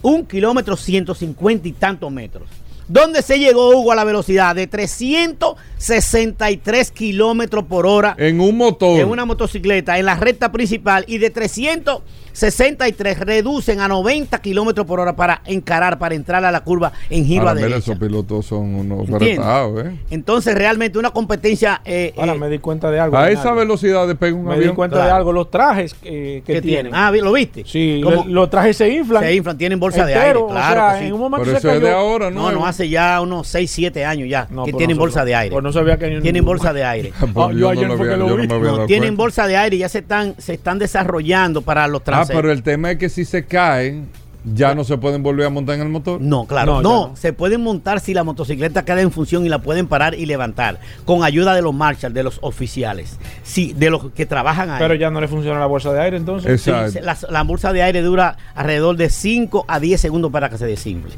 [SPEAKER 17] 1 kilómetro, 150 y tantos metros. ¿Dónde se llegó Hugo a la velocidad de 363 kilómetros por hora?
[SPEAKER 2] En un motor.
[SPEAKER 17] En una motocicleta, en la recta principal, y de 363 reducen a 90 kilómetros por hora para encarar, para entrar a la curva en giro
[SPEAKER 2] Ahora,
[SPEAKER 17] a derecha.
[SPEAKER 2] esos pilotos son unos apretados, ¿eh?
[SPEAKER 17] Entonces, realmente una competencia. eh,
[SPEAKER 3] Ahora
[SPEAKER 17] eh,
[SPEAKER 3] me di cuenta de algo.
[SPEAKER 2] A esa velocidad despega un
[SPEAKER 3] Me
[SPEAKER 2] avión.
[SPEAKER 3] di cuenta de algo. Los trajes eh, que
[SPEAKER 17] ¿Qué
[SPEAKER 3] tienen.
[SPEAKER 17] Ah, ¿lo viste?
[SPEAKER 3] Sí, los trajes se inflan.
[SPEAKER 17] Se inflan, tienen bolsa de aire, claro.
[SPEAKER 3] O sea,
[SPEAKER 17] que sí.
[SPEAKER 3] en un momento
[SPEAKER 2] Pero
[SPEAKER 3] se
[SPEAKER 2] eso es de
[SPEAKER 3] cayó.
[SPEAKER 2] ahora, ¿no?
[SPEAKER 17] No, no, hace ya unos 6, 7 años ya
[SPEAKER 3] No,
[SPEAKER 17] que tienen
[SPEAKER 3] no
[SPEAKER 17] bolsa de aire.
[SPEAKER 3] Pues no sabía que
[SPEAKER 17] Tienen bolsa de aire.
[SPEAKER 3] Ah, yo
[SPEAKER 2] yo
[SPEAKER 3] ayer
[SPEAKER 2] no lo
[SPEAKER 3] fue
[SPEAKER 2] había-
[SPEAKER 3] que lo
[SPEAKER 2] yo
[SPEAKER 3] vi.
[SPEAKER 2] no me había
[SPEAKER 17] No,
[SPEAKER 2] dado
[SPEAKER 17] tienen
[SPEAKER 2] cuenta.
[SPEAKER 17] bolsa de aire y ya se están, se están desarrollando para los
[SPEAKER 2] Ah,
[SPEAKER 17] transeúntes.
[SPEAKER 2] pero el tema es que si se caen, ya no se pueden volver a montar en el motor.
[SPEAKER 17] No, claro,
[SPEAKER 3] No,
[SPEAKER 17] no,
[SPEAKER 3] ya no.
[SPEAKER 17] se pueden montar si la motocicleta queda en función y la pueden parar y levantar con ayuda de los marshals, de los oficiales, sí, de los que trabajan ahí.
[SPEAKER 3] Pero ya no le funciona la bolsa de aire entonces.
[SPEAKER 2] Exacto.
[SPEAKER 17] la bolsa de aire dura alrededor de 5 a 10 segundos para que se desinfle.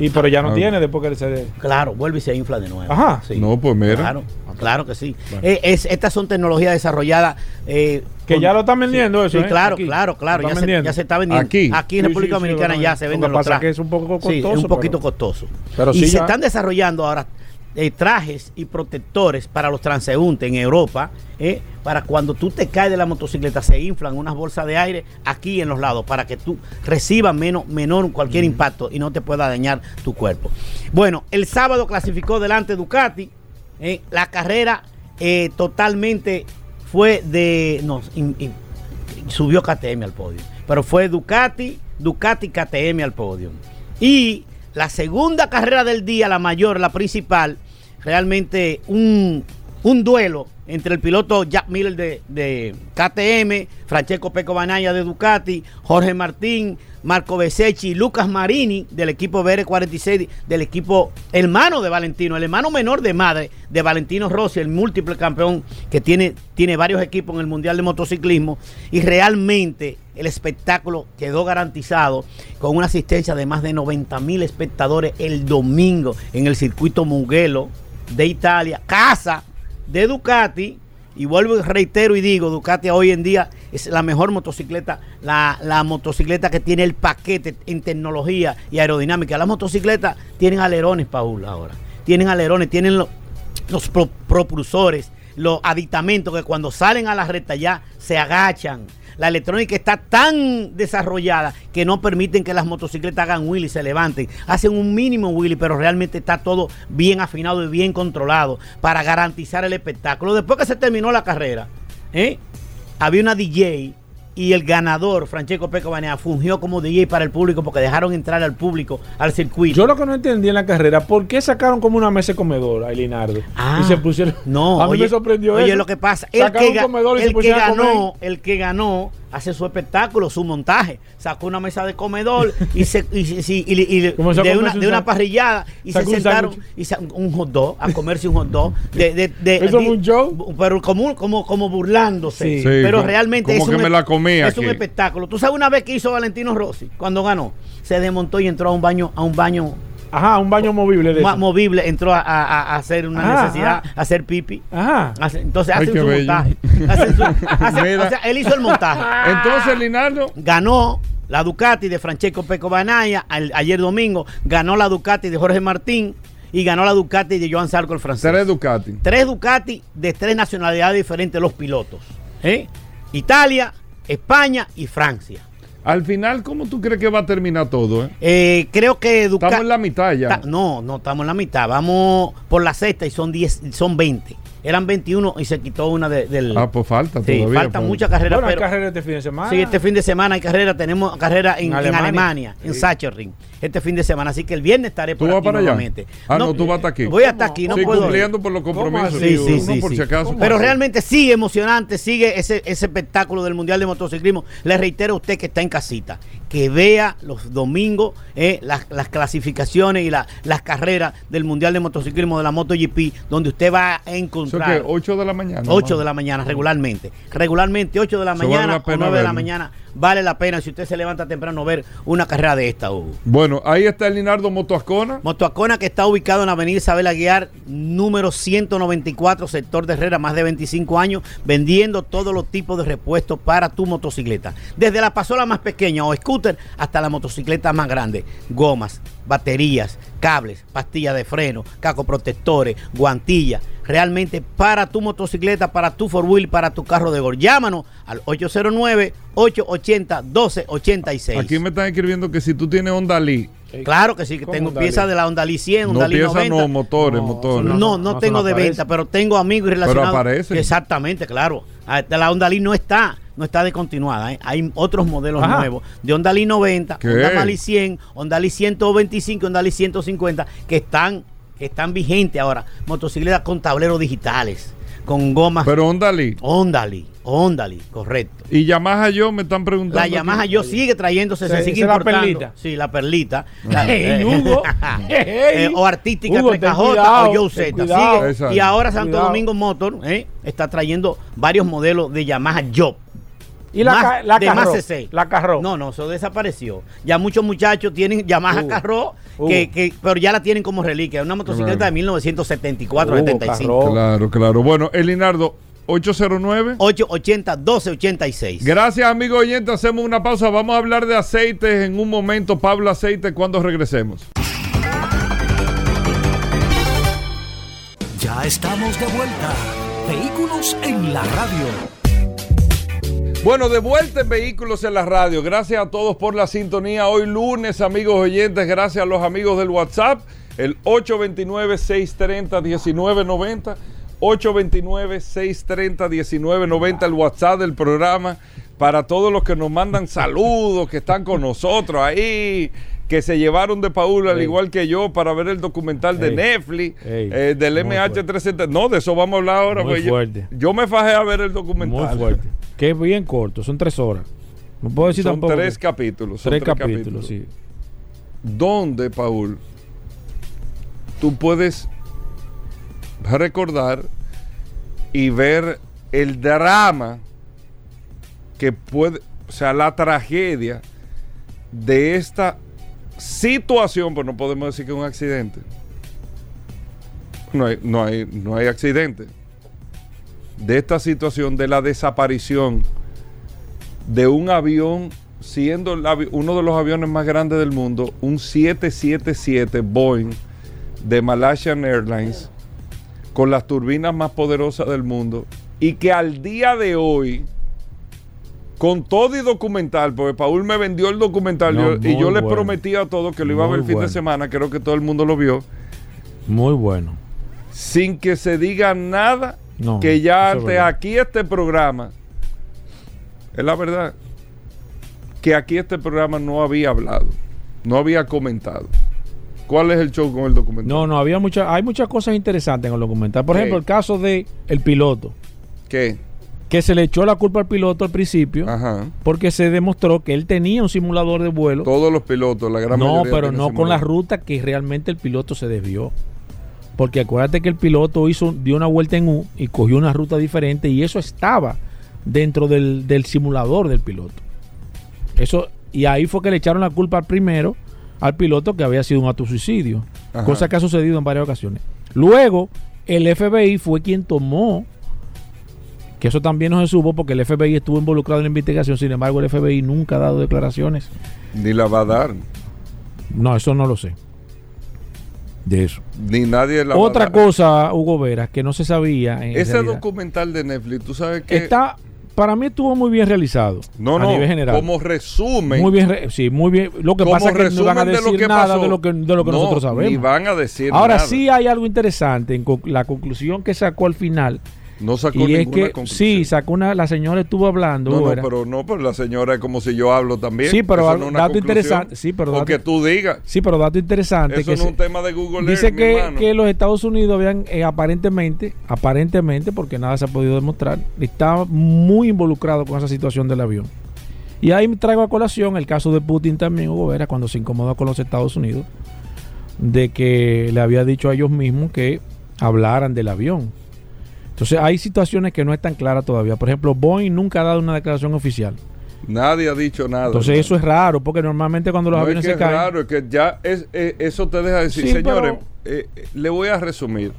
[SPEAKER 3] Y pero ya no
[SPEAKER 2] Ah.
[SPEAKER 3] tiene después que se.
[SPEAKER 17] Claro, vuelve y se infla de nuevo.
[SPEAKER 3] Ajá.
[SPEAKER 17] Sí.
[SPEAKER 2] No, pues mira.
[SPEAKER 17] Claro, claro que sí. Eh, es- estas son tecnologías desarrolladas. eh,
[SPEAKER 3] Que
[SPEAKER 17] con-
[SPEAKER 3] ya lo están vendiendo
[SPEAKER 17] Sí,
[SPEAKER 3] eso, ¿eh?
[SPEAKER 17] claro,
[SPEAKER 3] Aquí.
[SPEAKER 17] claro, claro. Ya se,
[SPEAKER 3] vendiendo.
[SPEAKER 17] ya se está vendiendo.
[SPEAKER 2] Aquí.
[SPEAKER 17] en
[SPEAKER 3] Sí,
[SPEAKER 17] República
[SPEAKER 3] sí, sí,
[SPEAKER 17] Dominicana ya se venden
[SPEAKER 3] Lo que
[SPEAKER 17] los
[SPEAKER 3] pasa es
[SPEAKER 17] trajes.
[SPEAKER 3] que es un poco
[SPEAKER 17] Sí, es
[SPEAKER 3] costoso,
[SPEAKER 17] un poquito
[SPEAKER 3] pero-
[SPEAKER 17] costoso.
[SPEAKER 3] pero
[SPEAKER 17] y
[SPEAKER 3] sí
[SPEAKER 17] se están desarrollando ahora eh, trajes y protectores para los transeúntes en Europa, eh, para cuando tú te caes de la motocicleta, se inflan unas bolsas de aire aquí en los lados, para que tú recibas menos, menor cualquier impacto y no te pueda dañar tu cuerpo. Bueno, el sábado clasificó delante Ducati, eh, la carrera eh, totalmente fue de... No, in- in- subió KTM al podio, pero fue Ducati, Ducati KTM al podio. Y la segunda carrera del día, la mayor, la principal, realmente un, un duelo entre el piloto Jack Miller de, de KTM, Francesco Peco Banaya de Ducati, Jorge Martín, Marco Besecchi y Lucas Marini del equipo BR46, del equipo hermano de Valentino, el hermano menor de madre de Valentino Rossi, el múltiple campeón que tiene, tiene varios equipos en el Mundial de Motociclismo. Y realmente el espectáculo quedó garantizado con una asistencia de más de 90 mil espectadores el domingo en el circuito Mugello de Italia, casa de Ducati, Y vuelvo y reitero y digo, Ducati hoy en día es la mejor motocicleta, la, la motocicleta que tiene el paquete en tecnología y aerodinámica. Las motocicletas tienen alerones, Paul, ahora. Tienen alerones, tienen lo- los pro- propulsores, los aditamentos que cuando salen a la recta ya se agachan. La electrónica está tan desarrollada que no permiten que las motocicletas hagan wheelie, se levanten. Hacen un mínimo wheelie, pero realmente está todo bien afinado y bien controlado para garantizar el espectáculo. Después que se terminó la carrera, ¿eh? había una DJ y el ganador, Francesco Peco Banea, fungió como DJ para el público porque dejaron entrar al público al circuito.
[SPEAKER 3] Yo lo que no entendí en la carrera, ¿por qué sacaron como una mesa de comedor a Linardo?
[SPEAKER 17] Ah,
[SPEAKER 3] y se pusieron.
[SPEAKER 17] No,
[SPEAKER 3] a mí
[SPEAKER 17] oye,
[SPEAKER 3] me sorprendió
[SPEAKER 17] oye,
[SPEAKER 3] eso.
[SPEAKER 17] lo que pasa, el
[SPEAKER 3] Sacaron
[SPEAKER 17] que, ga-
[SPEAKER 3] un comedor y se
[SPEAKER 17] el que
[SPEAKER 3] pusieron a comer.
[SPEAKER 17] ganó, el que ganó hace su espectáculo, su montaje, sacó una mesa de comedor y se y, y- y- y- y-
[SPEAKER 3] ¿Cómo se
[SPEAKER 17] de una,
[SPEAKER 3] un
[SPEAKER 17] de una
[SPEAKER 3] sándwich?
[SPEAKER 17] parrillada y se
[SPEAKER 3] un
[SPEAKER 17] sentaron y sa- un hot dog a comerse un hot dog de, de, de-
[SPEAKER 2] ¿Eso fue un
[SPEAKER 17] show? pero como como como burlándose
[SPEAKER 2] Sí. Sí,
[SPEAKER 17] pero
[SPEAKER 2] como-
[SPEAKER 17] realmente
[SPEAKER 2] como
[SPEAKER 17] es
[SPEAKER 2] que
[SPEAKER 17] un,
[SPEAKER 2] me la comí
[SPEAKER 17] es un espectáculo tú sabes una vez que hizo Valentino Rossi cuando ganó se desmontó y entró a un baño a un baño
[SPEAKER 3] Ajá, un baño movible de
[SPEAKER 17] ma-
[SPEAKER 3] eso.
[SPEAKER 17] movible entró a, a- a hacer una
[SPEAKER 3] Ajá,
[SPEAKER 17] necesidad,
[SPEAKER 3] ajá.
[SPEAKER 17] a hacer pipi.
[SPEAKER 3] Ajá.
[SPEAKER 17] Hace- entonces hacen su
[SPEAKER 2] bello.
[SPEAKER 17] montaje. Hacen su- hace-
[SPEAKER 2] Mira.
[SPEAKER 17] o sea, él hizo el montaje.
[SPEAKER 2] Entonces, Linardo.
[SPEAKER 17] Ganó la Ducati de Francesco Peco Banaya ayer domingo. Ganó la Ducati de Jorge Martín. Y ganó la Ducati de Joan Sarko, el francés.
[SPEAKER 2] Tres Ducati.
[SPEAKER 17] Tres Ducati de tres nacionalidades diferentes los pilotos. ¿eh? Italia, España y Francia.
[SPEAKER 2] Al final, ¿cómo tú crees que va a terminar todo? eh?
[SPEAKER 17] Eh, creo que.
[SPEAKER 2] Estamos en la mitad ya.
[SPEAKER 17] No, no estamos en la mitad. Vamos por la sexta y son 10, son 20. Eran 21 y se quitó una de- del.
[SPEAKER 2] Ah, pues falta
[SPEAKER 17] Sí,
[SPEAKER 2] todavía.
[SPEAKER 17] faltan
[SPEAKER 2] pues.
[SPEAKER 17] muchas carreras.
[SPEAKER 3] Bueno, hay
[SPEAKER 17] pero,
[SPEAKER 3] carrera este fin de semana.
[SPEAKER 17] Sí, este fin de semana hay carrera. Tenemos carrera en,
[SPEAKER 3] En
[SPEAKER 17] en
[SPEAKER 3] Alemania.
[SPEAKER 17] Alemania, en
[SPEAKER 3] Sí.
[SPEAKER 17] Sachsenring, este fin de semana. Así que el viernes estaré
[SPEAKER 2] ¿Tú
[SPEAKER 17] por
[SPEAKER 2] vas
[SPEAKER 17] aquí
[SPEAKER 2] para allá?
[SPEAKER 17] nuevamente.
[SPEAKER 2] Ah, no, tú vas hasta aquí.
[SPEAKER 17] Voy hasta aquí, no
[SPEAKER 2] Sí,
[SPEAKER 17] puedo.
[SPEAKER 2] cumpliendo
[SPEAKER 17] ir.
[SPEAKER 2] por los compromisos.
[SPEAKER 17] Sí, sí, sí,
[SPEAKER 2] por
[SPEAKER 17] sí.
[SPEAKER 2] si acaso.
[SPEAKER 17] Pero realmente sigue emocionante, sigue ese, ese espectáculo del Mundial de Motociclismo. Le reitero a usted que está en casita, que vea los domingos eh, las, las clasificaciones y la- las carreras del Mundial de Motociclismo de la MotoGP, donde usted va a
[SPEAKER 2] Eso
[SPEAKER 17] encontrar
[SPEAKER 2] que 8 de la mañana.
[SPEAKER 17] 8
[SPEAKER 2] ¿no?
[SPEAKER 17] de la mañana regularmente. Regularmente 8 de la
[SPEAKER 2] Eso vale
[SPEAKER 17] mañana
[SPEAKER 2] la
[SPEAKER 17] o
[SPEAKER 2] pena
[SPEAKER 17] 9 de la mañana. Vale la pena si usted se levanta temprano ver una carrera de esta, Hugo.
[SPEAKER 2] Bueno, ahí está el Linardo Motoascona.
[SPEAKER 17] Motoacona que está ubicado en la avenida Isabel Aguiar, número 194, sector de Herrera, más de 25 años, vendiendo todos los tipos de repuestos para tu motocicleta. Desde la pasola más pequeña o scooter hasta la motocicleta más grande. Gomas, baterías, cables, pastillas de freno, caco protectores, guantillas. Realmente para tu motocicleta, para tu four wheel, para tu carro de gol. Llámanos al 809-880-1286.
[SPEAKER 2] Aquí me están escribiendo que si tú tienes Honda Lee.
[SPEAKER 17] Claro que sí, que
[SPEAKER 2] ¿Cómo
[SPEAKER 17] tengo piezas de la Honda Lee 100,
[SPEAKER 2] No
[SPEAKER 17] Honda Lee
[SPEAKER 2] piezas,
[SPEAKER 17] 90.
[SPEAKER 2] no, motores, motores.
[SPEAKER 17] No, no,
[SPEAKER 2] No,
[SPEAKER 17] tengo
[SPEAKER 2] no
[SPEAKER 17] de
[SPEAKER 2] aparece.
[SPEAKER 17] venta, pero tengo amigos y relacionados.
[SPEAKER 2] aparecen.
[SPEAKER 17] Exactamente, claro. Ah, La Honda Lee no está, no está descontinuada. ¿eh? Hay otros modelos
[SPEAKER 2] Ajá.
[SPEAKER 17] nuevos de Honda Lee 90,
[SPEAKER 2] ¿Qué?
[SPEAKER 17] Honda Mali 100, Honda Lee 125, Honda Lee 150 que están que están vigentes ahora. Motocicletas con tableros digitales, con gomas.
[SPEAKER 2] Pero Honda Lee.
[SPEAKER 17] Honda Lee, Honda Lee, correcto.
[SPEAKER 2] Y Yamaha yo me están preguntando.
[SPEAKER 17] La. Yamaha yo sigue trayéndose, se,
[SPEAKER 3] Se-
[SPEAKER 17] sigue
[SPEAKER 3] se la
[SPEAKER 17] importando.
[SPEAKER 3] perlita.
[SPEAKER 17] Sí, la perlita. La-
[SPEAKER 3] Ey, Hugo.
[SPEAKER 17] Eh, o artística
[SPEAKER 3] Hugo, ten
[SPEAKER 17] 3KJ
[SPEAKER 3] cuidado,
[SPEAKER 17] o Joe Z. Y ahora Santo
[SPEAKER 3] Cuidado.
[SPEAKER 17] Domingo Motor eh, está trayendo varios modelos de Yamaha Job.
[SPEAKER 3] Y la
[SPEAKER 17] Más-
[SPEAKER 3] ca- la
[SPEAKER 17] de
[SPEAKER 3] Carro,
[SPEAKER 17] más CC.
[SPEAKER 3] la Carro.
[SPEAKER 17] No, no, eso desapareció. Ya muchos muchachos tienen Yamaha
[SPEAKER 3] Uh,
[SPEAKER 17] Carro,
[SPEAKER 3] uh.
[SPEAKER 17] que, que- pero ya la tienen como reliquia. Una motocicleta
[SPEAKER 2] Claro.
[SPEAKER 17] de 1974,
[SPEAKER 3] Uh,
[SPEAKER 17] 75.
[SPEAKER 3] Carro.
[SPEAKER 2] Claro, claro. Bueno, el Linardo 809.
[SPEAKER 17] 880 1286.
[SPEAKER 2] Gracias, amigo oyente. Hacemos una pausa. Vamos a hablar de aceites en un momento. Pablo Aceite, cuando regresemos.
[SPEAKER 1] Ya estamos de vuelta. Vehículos en la radio.
[SPEAKER 2] Bueno, de vuelta en Vehículos en la Radio. Gracias a todos por la sintonía. Hoy lunes, amigos oyentes, gracias a los amigos del WhatsApp. El 829-630-1990. 829-630-1990, el WhatsApp del programa. Para todos los que nos mandan saludos, que están con nosotros ahí, que se llevaron de Paul, al
[SPEAKER 3] Ey.
[SPEAKER 2] igual que yo, para ver el documental de
[SPEAKER 3] Ey.
[SPEAKER 2] Netflix,
[SPEAKER 3] Ey.
[SPEAKER 2] eh, del
[SPEAKER 3] Muy
[SPEAKER 2] MH370. No, de eso vamos a hablar ahora.
[SPEAKER 3] Muy
[SPEAKER 2] pues yo-
[SPEAKER 3] fuerte.
[SPEAKER 2] Yo, me fajé a ver el documental.
[SPEAKER 3] Muy fuerte. Que es bien corto, son tres horas. No puedo decir
[SPEAKER 2] Son
[SPEAKER 3] tampoco.
[SPEAKER 2] tres capítulos. son
[SPEAKER 3] Tres capítulos, sí.
[SPEAKER 2] Donde, Paul, tú puedes recordar y ver el drama que puede, o sea, la tragedia de esta situación, pues no podemos decir que es un accidente. No hay, no hay, no hay accidente. de esta situación de la desaparición de un avión, siendo uno de los aviones más grandes del mundo, un 777 Boeing de Malaysian Airlines, con las turbinas más poderosas del mundo, y que al día de hoy, con todo y documental, porque Paul me vendió el documental
[SPEAKER 3] No,
[SPEAKER 2] y yo
[SPEAKER 3] bueno.
[SPEAKER 2] prometí a todos que lo iba a ver el fin
[SPEAKER 3] bueno.
[SPEAKER 2] de semana, creo que todo el mundo lo vio,
[SPEAKER 3] Muy bueno.
[SPEAKER 2] sin que se diga nada,
[SPEAKER 3] No,
[SPEAKER 2] que ya
[SPEAKER 3] es
[SPEAKER 2] aquí este programa, es la verdad, que aquí este programa no había hablado, no había comentado. ¿Cuál es el show con el documental?
[SPEAKER 3] No, no, había muchas, hay muchas cosas interesantes en el documental. Por
[SPEAKER 2] ¿Qué?
[SPEAKER 3] ejemplo, el caso de el piloto,
[SPEAKER 2] ¿Qué?
[SPEAKER 3] Que se le echó la culpa al piloto al principio, porque se demostró que él tenía un simulador de vuelo.
[SPEAKER 2] Todos los pilotos, la gran
[SPEAKER 3] No,
[SPEAKER 2] mayoría
[SPEAKER 3] pero
[SPEAKER 2] tienen
[SPEAKER 3] no con la ruta que realmente el piloto se desvió. Porque acuérdate que el piloto hizo, dio una vuelta en U y cogió una ruta diferente y eso estaba dentro del, del simulador del piloto. Eso, y ahí fue que le echaron la culpa al primero, al piloto, que había sido un autosuicidio.
[SPEAKER 2] Ajá.
[SPEAKER 3] Cosa que ha sucedido en varias ocasiones. Luego, el FBI fue quien tomó, que eso también no se supo porque el FBI estuvo involucrado en la investigación, sin embargo el FBI nunca ha dado declaraciones.
[SPEAKER 2] Ni la va a dar.
[SPEAKER 3] No, eso no lo sé. De eso.
[SPEAKER 2] Ni nadie la va a
[SPEAKER 3] Otra
[SPEAKER 2] dar.
[SPEAKER 3] cosa, Hugo Veras, que no se sabía. En
[SPEAKER 2] Ese
[SPEAKER 3] realidad.
[SPEAKER 2] documental de Netflix, tú sabes que.
[SPEAKER 3] está, para mí estuvo muy bien realizado.
[SPEAKER 2] no,
[SPEAKER 3] a
[SPEAKER 2] no,
[SPEAKER 3] nivel general.
[SPEAKER 2] como resumen.
[SPEAKER 3] Muy bien, re- sí, muy bien. Lo que pasa es que no van a
[SPEAKER 2] de
[SPEAKER 3] decir
[SPEAKER 2] que
[SPEAKER 3] nada
[SPEAKER 2] pasó.
[SPEAKER 3] de lo que, de lo que
[SPEAKER 2] No,
[SPEAKER 3] nosotros sabemos.
[SPEAKER 2] ni van a decir
[SPEAKER 3] Ahora
[SPEAKER 2] nada.
[SPEAKER 3] sí hay algo interesante en la conclusión que sacó al final.
[SPEAKER 2] No sacó
[SPEAKER 3] y es
[SPEAKER 2] ninguna
[SPEAKER 3] que
[SPEAKER 2] conclusión.
[SPEAKER 3] sí, sacó una, la señora estuvo hablando.
[SPEAKER 2] No, no, pero no, pero la señora es como si yo hablo también.
[SPEAKER 3] Sí, pero algo-
[SPEAKER 2] no
[SPEAKER 3] dato interesante. Sí, pero
[SPEAKER 2] O
[SPEAKER 3] dato-
[SPEAKER 2] que tú digas.
[SPEAKER 3] Sí, pero dato interesante.
[SPEAKER 2] Eso
[SPEAKER 3] que
[SPEAKER 2] no es un tema de Google
[SPEAKER 3] Dice
[SPEAKER 2] Earth,
[SPEAKER 3] que, que los Estados Unidos habían eh, aparentemente, aparentemente, porque nada se ha podido demostrar, estaba muy involucrado con esa situación del avión. Y ahí traigo a colación el caso de Putin también, Hugo Vera, cuando se incomodó con los Estados Unidos, de que le había dicho a ellos mismos que hablaran del avión. Entonces hay situaciones que no están claras todavía. Por ejemplo, Boeing nunca ha dado una declaración oficial.
[SPEAKER 2] Nadie ha dicho nada.
[SPEAKER 3] Entonces eso es raro, porque normalmente cuando los
[SPEAKER 2] no
[SPEAKER 3] aviones
[SPEAKER 2] es que
[SPEAKER 3] se caen...
[SPEAKER 2] es raro, es que ya es, eh, eso te deja decir,
[SPEAKER 3] Sí,
[SPEAKER 2] señores, eh, eh, le voy a resumir.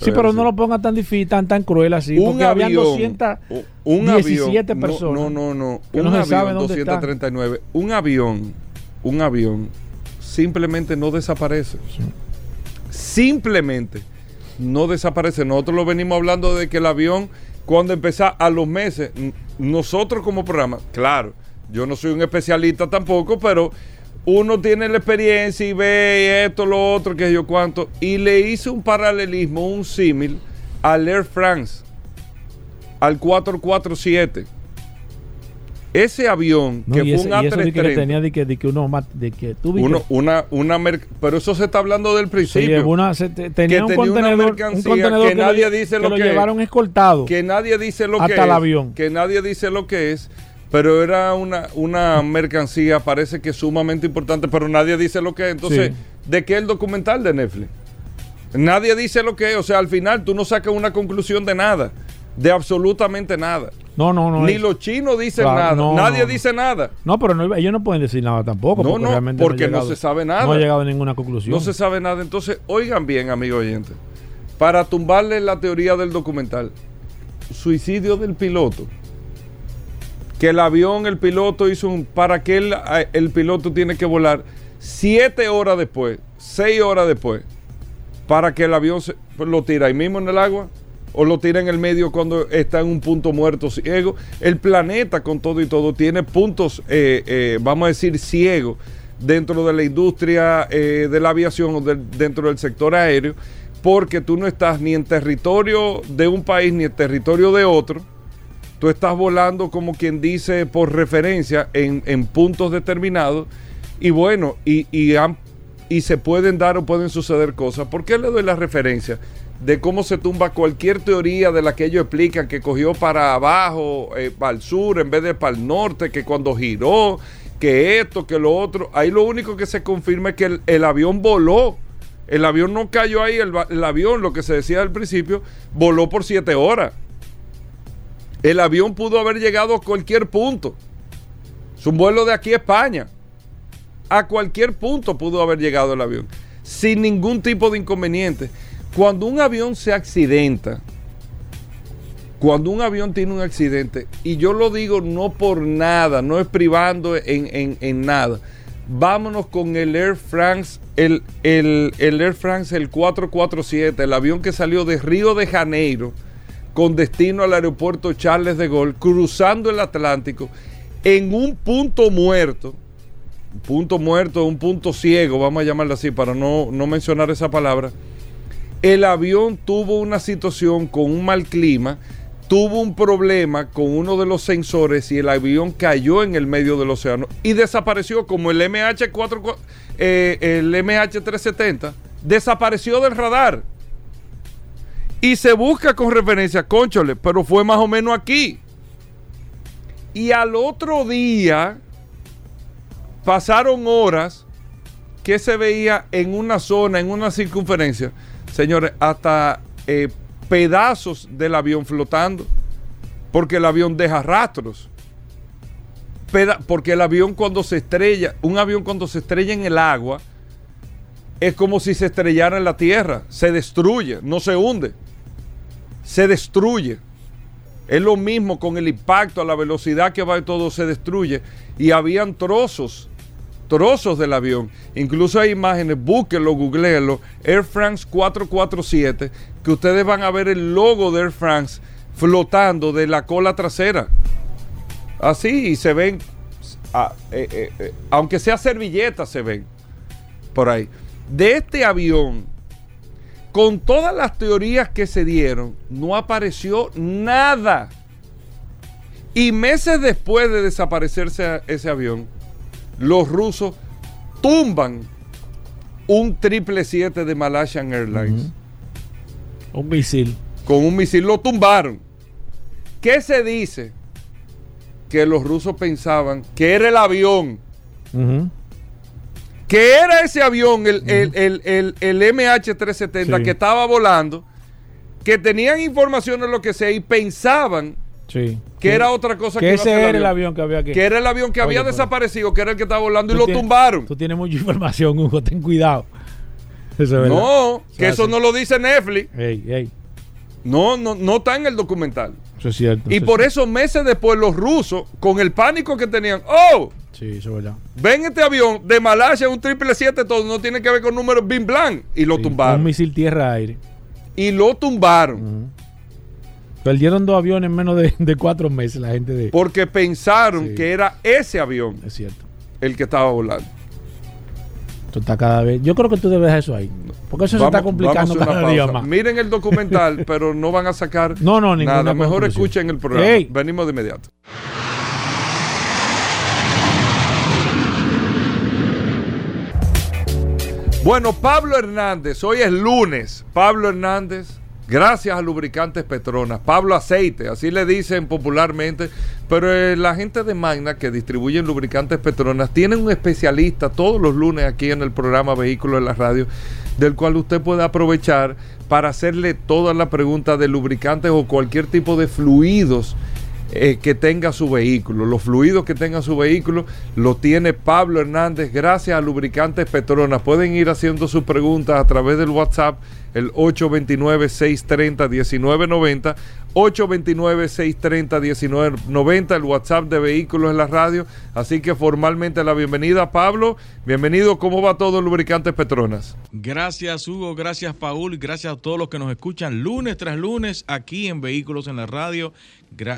[SPEAKER 3] Sí, pero no lo ponga tan difícil, tan, tan cruel así.
[SPEAKER 2] un
[SPEAKER 3] porque habían
[SPEAKER 2] avión,
[SPEAKER 3] 217
[SPEAKER 2] un avión,
[SPEAKER 3] personas.
[SPEAKER 2] No, no, no. un
[SPEAKER 3] no
[SPEAKER 2] avión
[SPEAKER 3] sabe dónde están.
[SPEAKER 2] 239. Un avión, un avión simplemente no desaparece. Simplemente no desaparece. Nosotros lo venimos hablando de que el avión, cuando empezó a los meses, nosotros como programa, claro, yo no soy un especialista tampoco, pero uno tiene la experiencia y ve esto, lo otro, que yo cuánto, y le hice un paralelismo, un símil al Air France, al 447. Ese avión
[SPEAKER 3] No,
[SPEAKER 2] que fue
[SPEAKER 3] ese-
[SPEAKER 2] un
[SPEAKER 3] y eso de que
[SPEAKER 2] A330,
[SPEAKER 3] tenía de que, de que uno más- de que tú
[SPEAKER 2] uno, una, una pero eso se está hablando del principio.
[SPEAKER 3] una- se te- tenía
[SPEAKER 2] que
[SPEAKER 3] un
[SPEAKER 2] tenía una
[SPEAKER 3] contenedor, un
[SPEAKER 2] mercancía
[SPEAKER 3] contenedor
[SPEAKER 2] que
[SPEAKER 3] que, lo
[SPEAKER 2] nadie dice
[SPEAKER 3] que
[SPEAKER 2] lo
[SPEAKER 3] lo
[SPEAKER 2] que
[SPEAKER 3] llevaron
[SPEAKER 2] es.
[SPEAKER 3] escoltado
[SPEAKER 2] que nadie dice lo
[SPEAKER 3] hasta
[SPEAKER 2] que
[SPEAKER 3] el
[SPEAKER 2] es,
[SPEAKER 3] avión.
[SPEAKER 2] que nadie dice lo que es, pero era una, una mercancía, parece que sumamente importante, pero nadie dice lo que es. Entonces,
[SPEAKER 3] Sí.
[SPEAKER 2] ¿de qué es el documental de Netflix? Nadie dice lo que es, o sea, al final tú no sacas una conclusión de nada, de absolutamente nada.
[SPEAKER 3] No, no, no.
[SPEAKER 2] Ni
[SPEAKER 3] es-
[SPEAKER 2] los chinos dicen
[SPEAKER 3] Claro,
[SPEAKER 2] nada,
[SPEAKER 3] no,
[SPEAKER 2] nadie
[SPEAKER 3] no,
[SPEAKER 2] dice nada.
[SPEAKER 3] No, pero no- ellos no pueden decir nada tampoco.
[SPEAKER 2] No,
[SPEAKER 3] porque
[SPEAKER 2] no,
[SPEAKER 3] realmente
[SPEAKER 2] porque no
[SPEAKER 3] llegado-
[SPEAKER 2] se sabe nada.
[SPEAKER 3] No ha llegado a ninguna conclusión.
[SPEAKER 2] No se sabe nada. Entonces, oigan bien, amigo oyente. Para tumbarle la teoría del documental, suicidio del piloto. Que el avión, el piloto hizo un. ¿Para qué el, el piloto tiene que volar siete horas después, seis horas después, para que el avión se, lo tira ahí mismo en el agua? ¿O lo tira en el medio cuando está en un punto muerto ciego? El planeta, con todo y todo, tiene puntos, eh, eh, vamos a decir, ciegos dentro de la industria eh, de la aviación o dentro del sector aéreo, porque tú no estás ni en territorio de un país ni en territorio de otro. Tú estás volando como quien dice por referencia en, puntos determinados y bueno, y, y se pueden dar o pueden suceder cosas. ¿Por qué le doy la referencia? De cómo se tumba cualquier teoría de la que ellos explican que cogió para abajo, eh, para el sur en vez de para el norte, que cuando giró, que esto, que lo otro. Ahí lo único que se confirma es que el, avión voló. El avión no cayó ahí, el, el avión, lo que se decía al principio, voló por siete horas. El avión pudo haber llegado a cualquier punto. Es un vuelo de aquí a España. A cualquier punto pudo haber llegado el avión. Sin ningún tipo de inconveniente. Cuando un avión se accidenta, cuando un avión tiene un accidente, y yo lo digo no por nada, no es privando en, en- en nada, vámonos con el Air France, el, el- el Air France, el 447, el avión que salió de Río de Janeiro con destino al aeropuerto Charles de Gaulle, cruzando el Atlántico en un punto muerto, un punto muerto, un punto ciego, vamos a llamarlo así para no, no mencionar esa palabra, el avión tuvo una situación con un mal clima, tuvo un problema con uno de los sensores y el avión cayó en el medio del océano y desapareció como el MH4, eh, el MH370, desapareció del radar. Y se busca con referencia, conchole, pero fue más o menos aquí. Y al otro día pasaron horas que se veía en una zona, en una circunferencia, señores, hasta eh, pedazos del avión flotando, porque el avión deja rastros. Porque el avión cuando se estrella, un avión cuando se estrella en el agua, es como si se estrellara en la tierra, se destruye, no se hunde, se destruye. Es lo mismo con el impacto, a la velocidad que va y todo se destruye. Y habían trozos, trozos del avión. Incluso hay imágenes, búsquenlo, googleenlo. Air France 447, que ustedes van a ver el logo de Air France flotando de la cola trasera. Así, y se ven, ah, eh, eh, eh, aunque sea servilletas, se ven por ahí. De este avión, con todas las teorías que se dieron, no apareció nada. Y meses después de desaparecerse ese avión, los rusos tumban un 777 de Malaysian Airlines.
[SPEAKER 3] Un misil.
[SPEAKER 2] Con un misil lo tumbaron. ¿Qué se dice? Que los rusos pensaban que era el avión que era ese avión, el, el- el- el- el MH370
[SPEAKER 3] Sí.
[SPEAKER 2] que estaba volando, que tenían información de lo que sea y pensaban
[SPEAKER 3] Sí.
[SPEAKER 2] que era otra cosa
[SPEAKER 3] que
[SPEAKER 2] que,
[SPEAKER 3] ese era el avión que había que.
[SPEAKER 2] Que era el avión que
[SPEAKER 3] Oye,
[SPEAKER 2] había desaparecido, que era el que estaba volando y lo
[SPEAKER 3] tienes-
[SPEAKER 2] tumbaron.
[SPEAKER 3] Tú tienes mucha información, Hugo, ten cuidado. Eso es verdad.
[SPEAKER 2] No, que
[SPEAKER 3] Eso
[SPEAKER 2] no lo dice Netflix.
[SPEAKER 3] Ey, ey,
[SPEAKER 2] No, no, no está en el documental.
[SPEAKER 3] eso es cierto.
[SPEAKER 2] Y
[SPEAKER 3] eso
[SPEAKER 2] por
[SPEAKER 3] es-
[SPEAKER 2] eso meses después los rusos, con el pánico que tenían, oh,
[SPEAKER 3] Sí, eso es verdad.
[SPEAKER 2] ven este avión de Malasia, un 777, todo no tiene que ver con números bin blanc. Y lo
[SPEAKER 3] Sí,
[SPEAKER 2] tumbaron.
[SPEAKER 3] Un misil tierra-aire.
[SPEAKER 2] Y lo tumbaron.
[SPEAKER 3] Perdieron dos aviones en menos de, de cuatro meses la gente de.
[SPEAKER 2] Porque pensaron
[SPEAKER 3] Sí.
[SPEAKER 2] que era ese avión
[SPEAKER 3] Es cierto.
[SPEAKER 2] el que estaba volando.
[SPEAKER 3] Esto está cada vez. Yo creo que tú debes dejar eso ahí. Porque eso se está complicando cada día más.
[SPEAKER 2] Miren el documental, pero no van a sacar
[SPEAKER 3] No, no,
[SPEAKER 2] nada. Mejor escuchen el programa. Venimos de inmediato. Bueno, Pablo Hernández, hoy es lunes. Pablo Hernández, gracias a Lubricantes Petronas. Pablo Aceite, así le dicen popularmente. Pero eh, la gente de Magna que distribuyen lubricantes Petronas tienen un especialista todos los lunes aquí en el programa Vehículos en la Radio, del cual usted puede aprovechar para hacerle todas las preguntas de lubricantes o cualquier tipo de fluidos eh, que tenga su vehículo. Los fluidos que tenga su vehículo lo tiene Pablo Hernández gracias a Lubricantes Petronas. Pueden ir haciendo sus preguntas a través del WhatsApp, el 829-630-1990. 829-630-1990, el WhatsApp de Vehículos en la Radio. Así que formalmente la bienvenida, Pablo. Bienvenido, ¿cómo va todo Lubricantes Petronas?
[SPEAKER 18] Gracias Hugo, gracias Paul, gracias a todos los que nos escuchan lunes tras lunes aquí en Vehículos en la Radio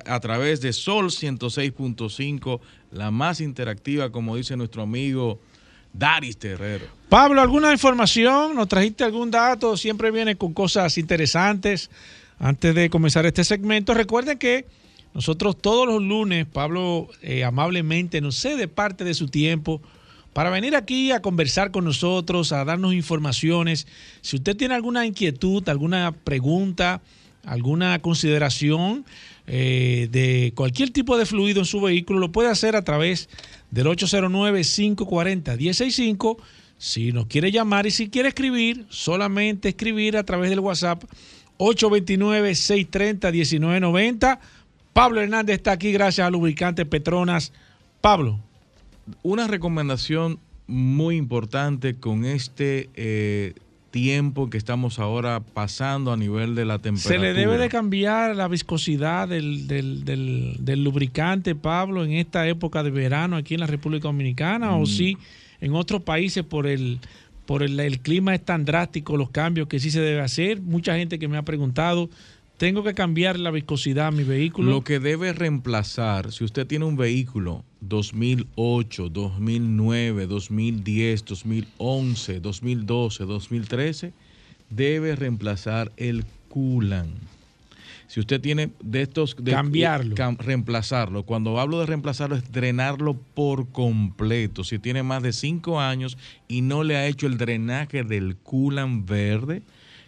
[SPEAKER 18] a través de Sol 106.5, la más interactiva, como dice nuestro amigo Daris Terrero.
[SPEAKER 3] Pablo, ¿alguna información? ¿Nos trajiste algún dato? Siempre viene con cosas interesantes. Antes de comenzar este segmento, recuerden que nosotros todos los lunes, Pablo eh, amablemente nos cede parte de su tiempo para venir aquí a conversar con nosotros, a darnos informaciones. Si usted tiene alguna inquietud, alguna pregunta, alguna consideración eh, de cualquier tipo de fluido en su vehículo, lo puede hacer a través del 809-540-165. Si nos quiere llamar y si quiere escribir, solamente escribir a través del WhatsApp 829-630-1990. Pablo Hernández está aquí gracias a Lubricantes Petronas. Pablo.
[SPEAKER 18] Una recomendación muy importante con este eh, tiempo que estamos ahora pasando a nivel de la temperatura.
[SPEAKER 3] ¿Se le debe de cambiar la viscosidad del, del- del- del lubricante, Pablo, en esta época de verano aquí en la República Dominicana? ¿O
[SPEAKER 18] Mm.
[SPEAKER 3] sí en otros países por el, por el, el clima es tan drástico, los cambios que sí se debe hacer? Mucha gente que me ha preguntado, ¿tengo que cambiar la viscosidad a mi vehículo?
[SPEAKER 18] Lo que debe reemplazar, si usted tiene un vehículo 2008, 2009, 2010, 2011, 2012, 2013, debe reemplazar el coolant. Si usted tiene de estos... de-
[SPEAKER 3] Cambiarlo.
[SPEAKER 18] cam- reemplazarlo. Cuando hablo de reemplazarlo es drenarlo por completo. Si tiene más de 5 años y no le ha hecho el drenaje del coolant verde,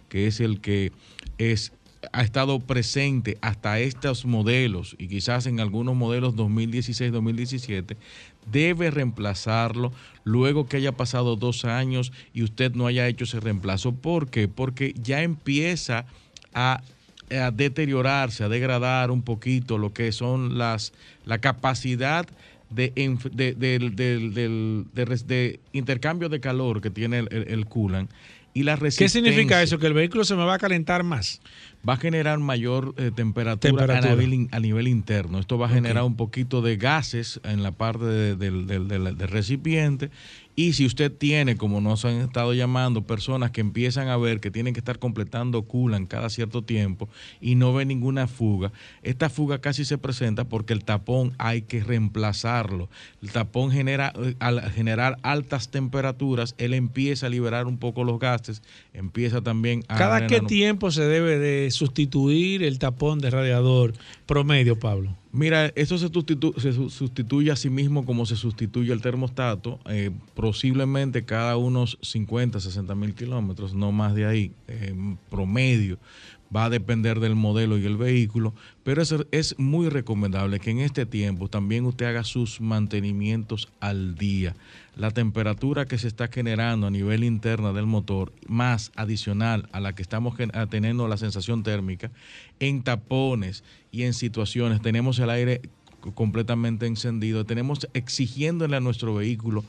[SPEAKER 18] que es el que es ha estado presente hasta estos modelos y quizás en algunos modelos 2016-2017, debe reemplazarlo luego que haya pasado dos años y usted no haya hecho ese reemplazo. ¿Por qué? Porque ya empieza a, a deteriorarse, a degradar un poquito lo que son las la capacidad de, de- de de intercambio de calor que tiene el, el, el coolant y la
[SPEAKER 3] ¿Qué significa eso? ¿Que el vehículo se me va a calentar más?
[SPEAKER 18] Va a generar mayor eh, temperatura,
[SPEAKER 3] Temperatura.
[SPEAKER 18] A, nivel, a nivel interno. Esto va a generar un poquito de gases en la parte de- del recipiente. Y si usted tiene, como nos han estado llamando, personas que empiezan a ver que tienen que estar completando coolant cada cierto tiempo y no ven ninguna fuga, esta fuga casi se presenta porque el tapón hay que reemplazarlo. El tapón genera, eh, al generar altas temperaturas, él empieza a liberar un poco los gases, empieza también a...
[SPEAKER 3] ¿Cada qué tiempo se debe de sustituir el tapón de radiador promedio, Pablo?
[SPEAKER 18] Mira, esto se, sustitu- se su- sustituye a sí mismo como se sustituye el termostato, eh, posiblemente cada unos 50, 60 mil kilómetros, no más de ahí, eh, promedio. Va a depender del modelo y el vehículo, pero es, es muy recomendable que en este tiempo también usted haga sus mantenimientos al día. La temperatura que se está generando a nivel interna del motor, más adicional a la que estamos teniendo la sensación térmica, en tapones y en situaciones, tenemos el aire completamente encendido, tenemos exigiéndole a nuestro vehículo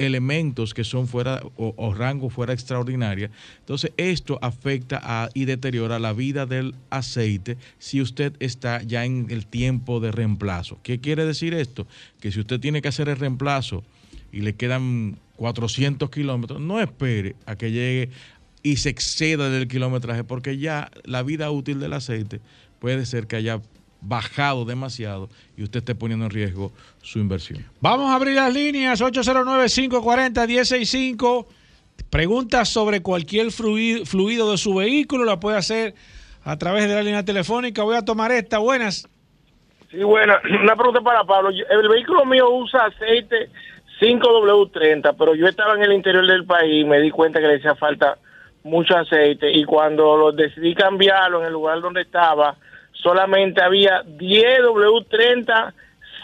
[SPEAKER 18] elementos que son fuera o, o rango fuera extraordinaria. Entonces, esto afecta a, y deteriora la vida del aceite si usted está ya en el tiempo de reemplazo. ¿Qué quiere decir esto? Que si usted tiene que hacer el reemplazo y le quedan 400 kilómetros, no espere a que llegue y se exceda del kilometraje, porque ya la vida útil del aceite puede ser que haya bajado demasiado y usted esté poniendo en riesgo su inversión.
[SPEAKER 3] Vamos a abrir las líneas 809-540-165. Preguntas sobre cualquier fluido, de su vehículo la puede hacer a través de la línea telefónica. Voy a tomar esta. Buenas.
[SPEAKER 19] Sí, bueno, una pregunta para Pablo. El vehículo mío usa aceite 5W30, pero yo estaba en el interior del país y me di cuenta que le hacía falta mucho aceite y cuando lo decidí cambiarlo en el lugar donde estaba, solamente había 10W30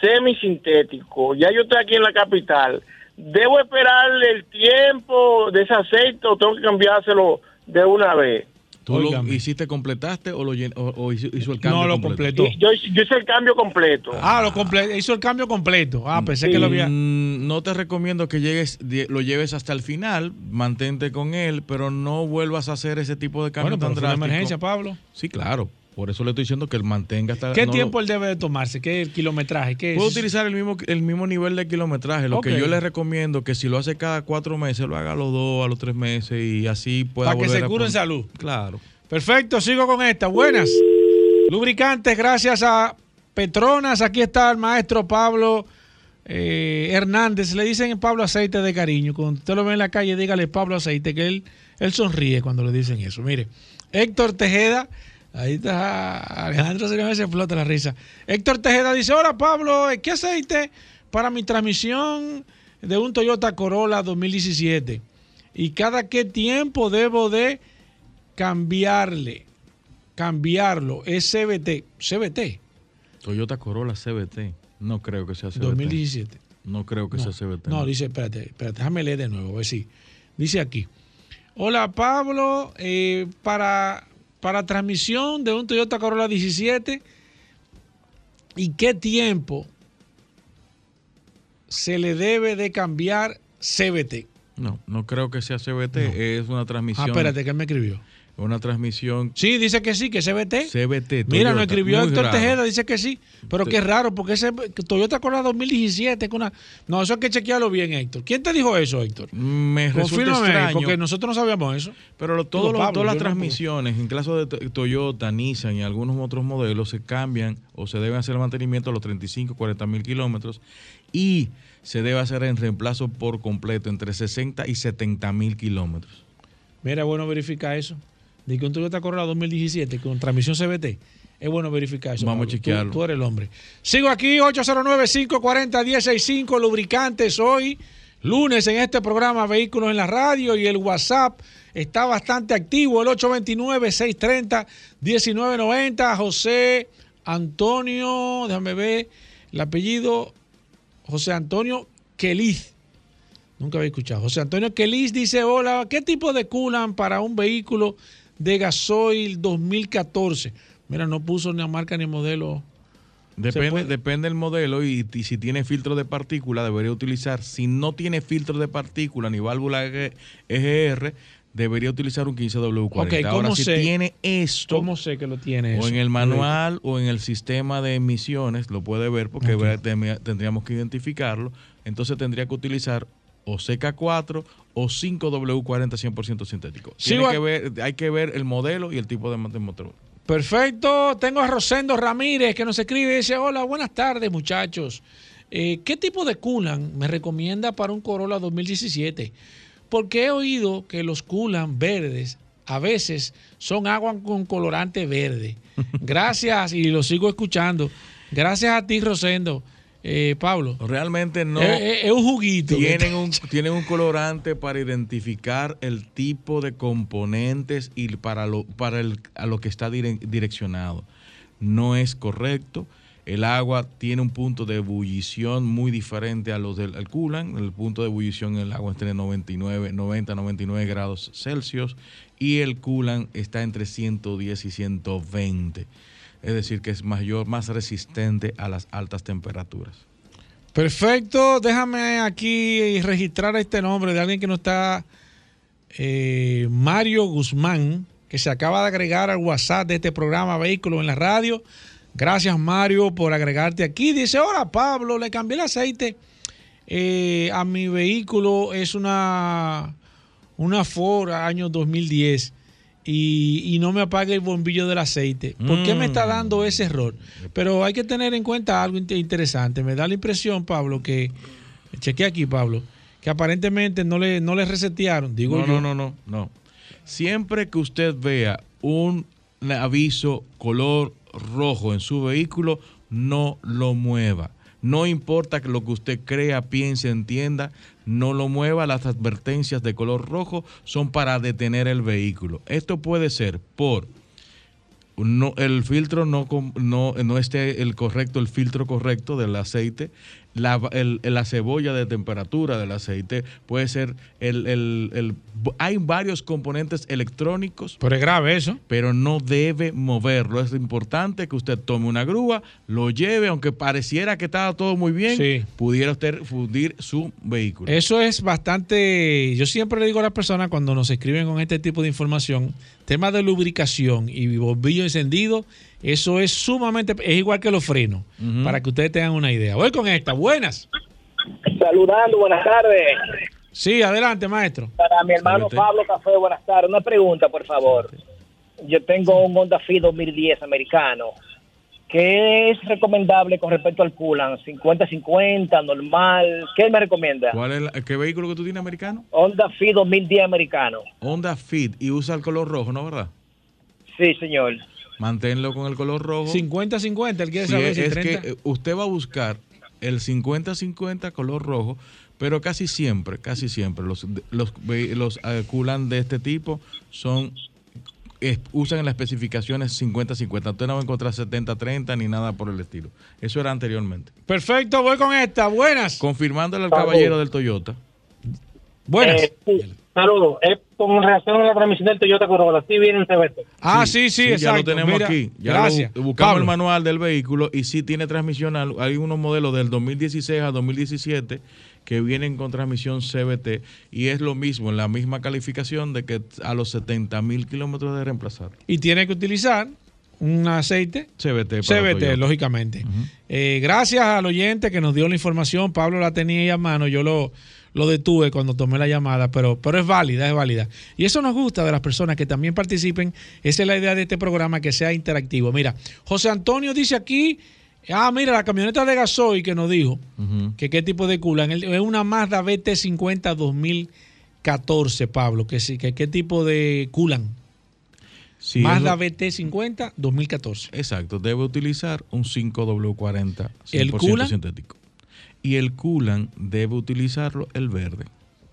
[SPEAKER 19] semisintético. Ya yo estoy aquí en la capital. ¿Debo esperarle el tiempo de ese aceite o tengo que cambiárselo de una vez?
[SPEAKER 18] ¿Tú lo hiciste, completaste o, lo llen- o- o hizo, hizo el cambio?
[SPEAKER 3] No, lo
[SPEAKER 18] completo?
[SPEAKER 3] completó.
[SPEAKER 19] Yo, yo hice el cambio completo.
[SPEAKER 3] Ah, lo comple- hizo el cambio completo. Ah, pensé que lo había.
[SPEAKER 18] Mm, No te recomiendo que llegues, die- lo lleves hasta el final, mantente con él, pero no vuelvas a hacer ese tipo de cambio
[SPEAKER 3] Bueno, pero
[SPEAKER 18] tan
[SPEAKER 3] fue una emergencia, Pablo.
[SPEAKER 18] Sí, claro. Por eso le estoy diciendo que él mantenga hasta
[SPEAKER 3] ¿Qué
[SPEAKER 18] no
[SPEAKER 3] tiempo
[SPEAKER 18] lo-
[SPEAKER 3] él debe de tomarse? ¿Qué kilometraje? ¿Qué
[SPEAKER 18] Puede
[SPEAKER 3] es?
[SPEAKER 18] utilizar el mismo, el mismo nivel de kilometraje. Lo que yo le recomiendo que si lo hace cada cuatro meses, lo haga a los dos, a los tres meses y así pueda
[SPEAKER 3] Para que se cure en salud.
[SPEAKER 18] Claro.
[SPEAKER 3] Perfecto, sigo con esta. Buenas. Lubricantes, gracias a Petronas. Aquí está el maestro Pablo eh, Hernández. Le dicen Pablo Aceite de cariño. Cuando usted lo ve en la calle, dígale Pablo Aceite, que él, él sonríe cuando le dicen eso. Mire, Héctor Tejeda. Ahí está Alejandro se le se explota la risa. Héctor Tejeda dice, hola Pablo, ¿qué aceite para mi transmisión de un Toyota Corolla 2017? ¿Y cada qué tiempo debo de cambiarle? Cambiarlo. Es CBT. CBT.
[SPEAKER 18] Toyota Corolla CBT. No creo que sea CBT.
[SPEAKER 3] 2017.
[SPEAKER 18] No creo que
[SPEAKER 3] No,
[SPEAKER 18] sea CBT.
[SPEAKER 3] No, dice, espérate, espérate, déjame leer de nuevo, a ver si. Dice aquí. Hola Pablo, eh, para, para transmisión de un Toyota Corolla 17, ¿y qué tiempo se le debe de cambiar CBT?
[SPEAKER 18] No, no creo que sea CBT, es una
[SPEAKER 3] Ah,
[SPEAKER 18] transmisión.
[SPEAKER 3] espérate, que él me escribió.
[SPEAKER 18] Una transmisión
[SPEAKER 3] Sí, dice que sí, que CBT.
[SPEAKER 18] CBT.
[SPEAKER 3] Mira, nos escribió
[SPEAKER 18] muy
[SPEAKER 3] Héctor
[SPEAKER 18] raro.
[SPEAKER 3] Tejeda, dice que sí. Pero
[SPEAKER 18] Te-
[SPEAKER 3] qué raro, porque ese Toyota Corolla 2017 con una... No, eso hay que chequearlo bien, Héctor. ¿Quién te dijo eso, Héctor?
[SPEAKER 18] Me resulta extraño.
[SPEAKER 3] porque nosotros no sabíamos eso.
[SPEAKER 18] Pero lo- todo
[SPEAKER 3] Pablo,
[SPEAKER 18] todas las
[SPEAKER 3] no
[SPEAKER 18] transmisiones, en caso de to- Toyota, Nissan y algunos otros modelos, se cambian o se debe hacer el mantenimiento a los 35, 40 mil kilómetros y se debe hacer en reemplazo por completo entre 60 y 70 mil kilómetros.
[SPEAKER 3] Mira, bueno verificar eso. De que un Toyota Corolla 2017 con transmisión CBT. Es bueno verificar eso.
[SPEAKER 18] Vamos a
[SPEAKER 3] Pablo. Tú-
[SPEAKER 18] chequearlo.
[SPEAKER 3] Tú, eres el hombre. Sigo aquí, 809-540-165, lubricantes hoy, lunes en este programa Vehículos en la Radio y el WhatsApp está bastante activo, el 829-630-1990. José Antonio, déjame ver, el apellido José Antonio Queliz. Nunca había escuchado. José Antonio Queliz dice, hola, ¿qué tipo de culan para un vehículo de gasoil 2014? Mira, no puso ni la marca ni modelo. ¿Se
[SPEAKER 18] Depende, depende del modelo y, y si tiene filtro de partícula debería utilizar, si no tiene filtro de partícula ni válvula EG EGR, debería utilizar un 15W40.
[SPEAKER 3] Ok, ¿cómo
[SPEAKER 18] Ahora, si
[SPEAKER 3] sé?
[SPEAKER 18] tiene esto,
[SPEAKER 3] ¿Cómo sé que lo tiene
[SPEAKER 18] o
[SPEAKER 3] eso?
[SPEAKER 18] en el manual o en el sistema de emisiones, lo puede ver porque tendríamos que identificarlo. Entonces tendría que utilizar o CK4 o 5W40 100% sintético. Tiene
[SPEAKER 3] Sigo a-
[SPEAKER 18] que ver, hay que ver el modelo y el tipo de, mo- de motor.
[SPEAKER 3] Perfecto. Tengo a Rosendo Ramírez que nos escribe y dice, hola, buenas tardes muchachos. Eh, ¿Qué tipo de culan me recomienda para un Corolla 2017? Porque he oído que los culan verdes a veces son agua con colorante verde. Gracias y lo sigo escuchando. Gracias a ti, Rosendo. Eh, Pablo.
[SPEAKER 18] Realmente no.
[SPEAKER 3] Es, un juguito.
[SPEAKER 18] Tienen un, tienen un colorante para identificar el tipo de componentes y para lo, para el, a lo que está dire- direccionado. No es correcto. El agua tiene un punto de ebullición muy diferente a los del al coolant. El punto de ebullición en el agua está entre 99, 90, 99 grados Celsius y el coolant está entre 110 y 120. Es decir, que es mayor, más resistente a las altas temperaturas.
[SPEAKER 3] Perfecto, déjame aquí registrar este nombre de alguien que no está, eh, Mario Guzmán, que se acaba de agregar al WhatsApp de este programa Vehículos en la Radio. Gracias Mario por agregarte aquí. Dice, hola Pablo, le cambié el aceite eh, a mi vehículo, es una, una Ford año 2010 y, y no me apaga el bombillo del aceite. ¿Por qué me está dando ese error? Pero hay que tener en cuenta algo inte- interesante. Me da la impresión, Pablo, que, chequé aquí, Pablo, que aparentemente no le, no le resetearon. Digo
[SPEAKER 18] no,
[SPEAKER 3] yo.
[SPEAKER 18] no, no, no, no. Siempre que usted vea un aviso color rojo en su vehículo, no lo mueva. No importa lo que usted crea, piense, entienda, no lo mueva. Las advertencias de color rojo son para detener el vehículo. Esto puede ser por no, el filtro no, no, no esté el correcto, el filtro correcto del aceite, la, el- la cebolla de temperatura del aceite, puede ser el, el- el- hay varios componentes electrónicos.
[SPEAKER 3] Pero es grave eso.
[SPEAKER 18] Pero no debe moverlo. Es importante que usted tome una grúa, lo lleve, aunque pareciera que estaba todo muy bien, pudiera usted fundir su vehículo.
[SPEAKER 3] Eso es bastante. Yo siempre le digo a las personas cuando nos escriben con este tipo de información, tema de lubricación y bombillo encendido, eso es sumamente. Es igual que los frenos, para que ustedes tengan una idea. Voy con esta. Buenas.
[SPEAKER 20] Saludando, buenas tardes.
[SPEAKER 3] Sí, adelante, maestro.
[SPEAKER 20] Para mi hermano. Pablo Café, buenas tardes. Una pregunta, por favor. Yo tengo un Honda Fit 2010 americano. ¿Qué es recomendable con respecto al coolant? ¿50-50, normal? ¿Qué me recomienda?
[SPEAKER 18] ¿Cuál es la- ¿Qué vehículo que tú tienes americano?
[SPEAKER 20] Honda Fit 2010 americano.
[SPEAKER 18] Honda Fit y usa el color rojo, ¿no verdad?
[SPEAKER 20] Sí, señor.
[SPEAKER 18] Manténlo con el color rojo.
[SPEAKER 3] 50-50, él quiere
[SPEAKER 18] Sí,
[SPEAKER 3] saber
[SPEAKER 18] es,
[SPEAKER 3] si
[SPEAKER 18] es
[SPEAKER 3] 30.
[SPEAKER 18] que usted va a buscar el 50-50 color rojo, pero casi siempre, casi siempre los los, los coolant de este tipo son es- usan en las especificaciones 50-50. Usted no va a encontrar 70-30 ni nada por el estilo. Eso era anteriormente.
[SPEAKER 3] Perfecto, voy con esta. Buenas.
[SPEAKER 18] Confirmándole al
[SPEAKER 3] Salud.
[SPEAKER 18] caballero del Toyota.
[SPEAKER 3] Buenas.
[SPEAKER 19] Eh, sí, saludos. Es con relación a la transmisión del Toyota Corolla. Sí viene en CBT.
[SPEAKER 3] Ah, sí, sí,
[SPEAKER 18] ya
[SPEAKER 3] exacto.
[SPEAKER 18] lo tenemos
[SPEAKER 3] Mira,
[SPEAKER 18] aquí. Ya
[SPEAKER 3] gracias.
[SPEAKER 18] lo- buscamos
[SPEAKER 3] Pablo.
[SPEAKER 18] el manual del vehículo y sí tiene transmisión. al- Hay unos modelos del 2016 a 2017 que vienen con transmisión CBT y es lo mismo, en la misma calificación de que a los 70 mil kilómetros de reemplazar.
[SPEAKER 3] Y tiene que utilizar un aceite
[SPEAKER 18] CBT. para
[SPEAKER 3] CBT,
[SPEAKER 18] Toyota.
[SPEAKER 3] lógicamente. Eh, gracias al oyente que nos dio la información. Pablo la tenía ahí a mano. Yo lo, lo detuve cuando tomé la llamada, pero, pero es válida, es válida. Y eso nos gusta de las personas que también participen. Esa es la idea de este programa, que sea interactivo. Mira, José Antonio dice aquí, ah, mira, la camioneta de gasoil que nos dijo, que qué tipo de culan. Es una Mazda BT50 2014, Pablo, que sí, que qué tipo de culan.
[SPEAKER 18] Sí,
[SPEAKER 3] Mazda
[SPEAKER 18] es lo-
[SPEAKER 3] BT50 2014.
[SPEAKER 18] Exacto, debe utilizar un 5W40
[SPEAKER 3] ¿El
[SPEAKER 18] 100%
[SPEAKER 3] coolant?
[SPEAKER 18] sintético. Y el coolant debe utilizarlo el verde.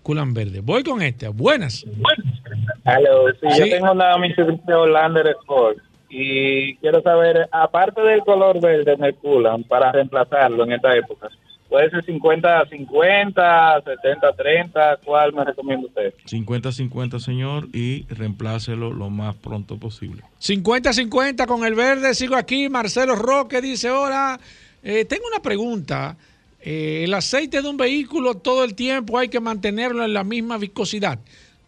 [SPEAKER 3] Culan verde. Voy con este. Buenas.
[SPEAKER 19] Aló, sí,
[SPEAKER 3] Sí.
[SPEAKER 19] yo tengo una Mitsubishi Outlander Sport y quiero saber, aparte del color verde en el coolant, para reemplazarlo en esta época, puede ser 50-50, 70-30, ¿cuál me recomienda usted?
[SPEAKER 18] 50-50, señor, y reemplácelo lo más pronto posible.
[SPEAKER 3] 50-50 con el verde. Sigo aquí. Marcelo Roque dice: Hola, eh, tengo una pregunta. Eh, el aceite de un vehículo todo el tiempo hay que mantenerlo en la misma viscosidad.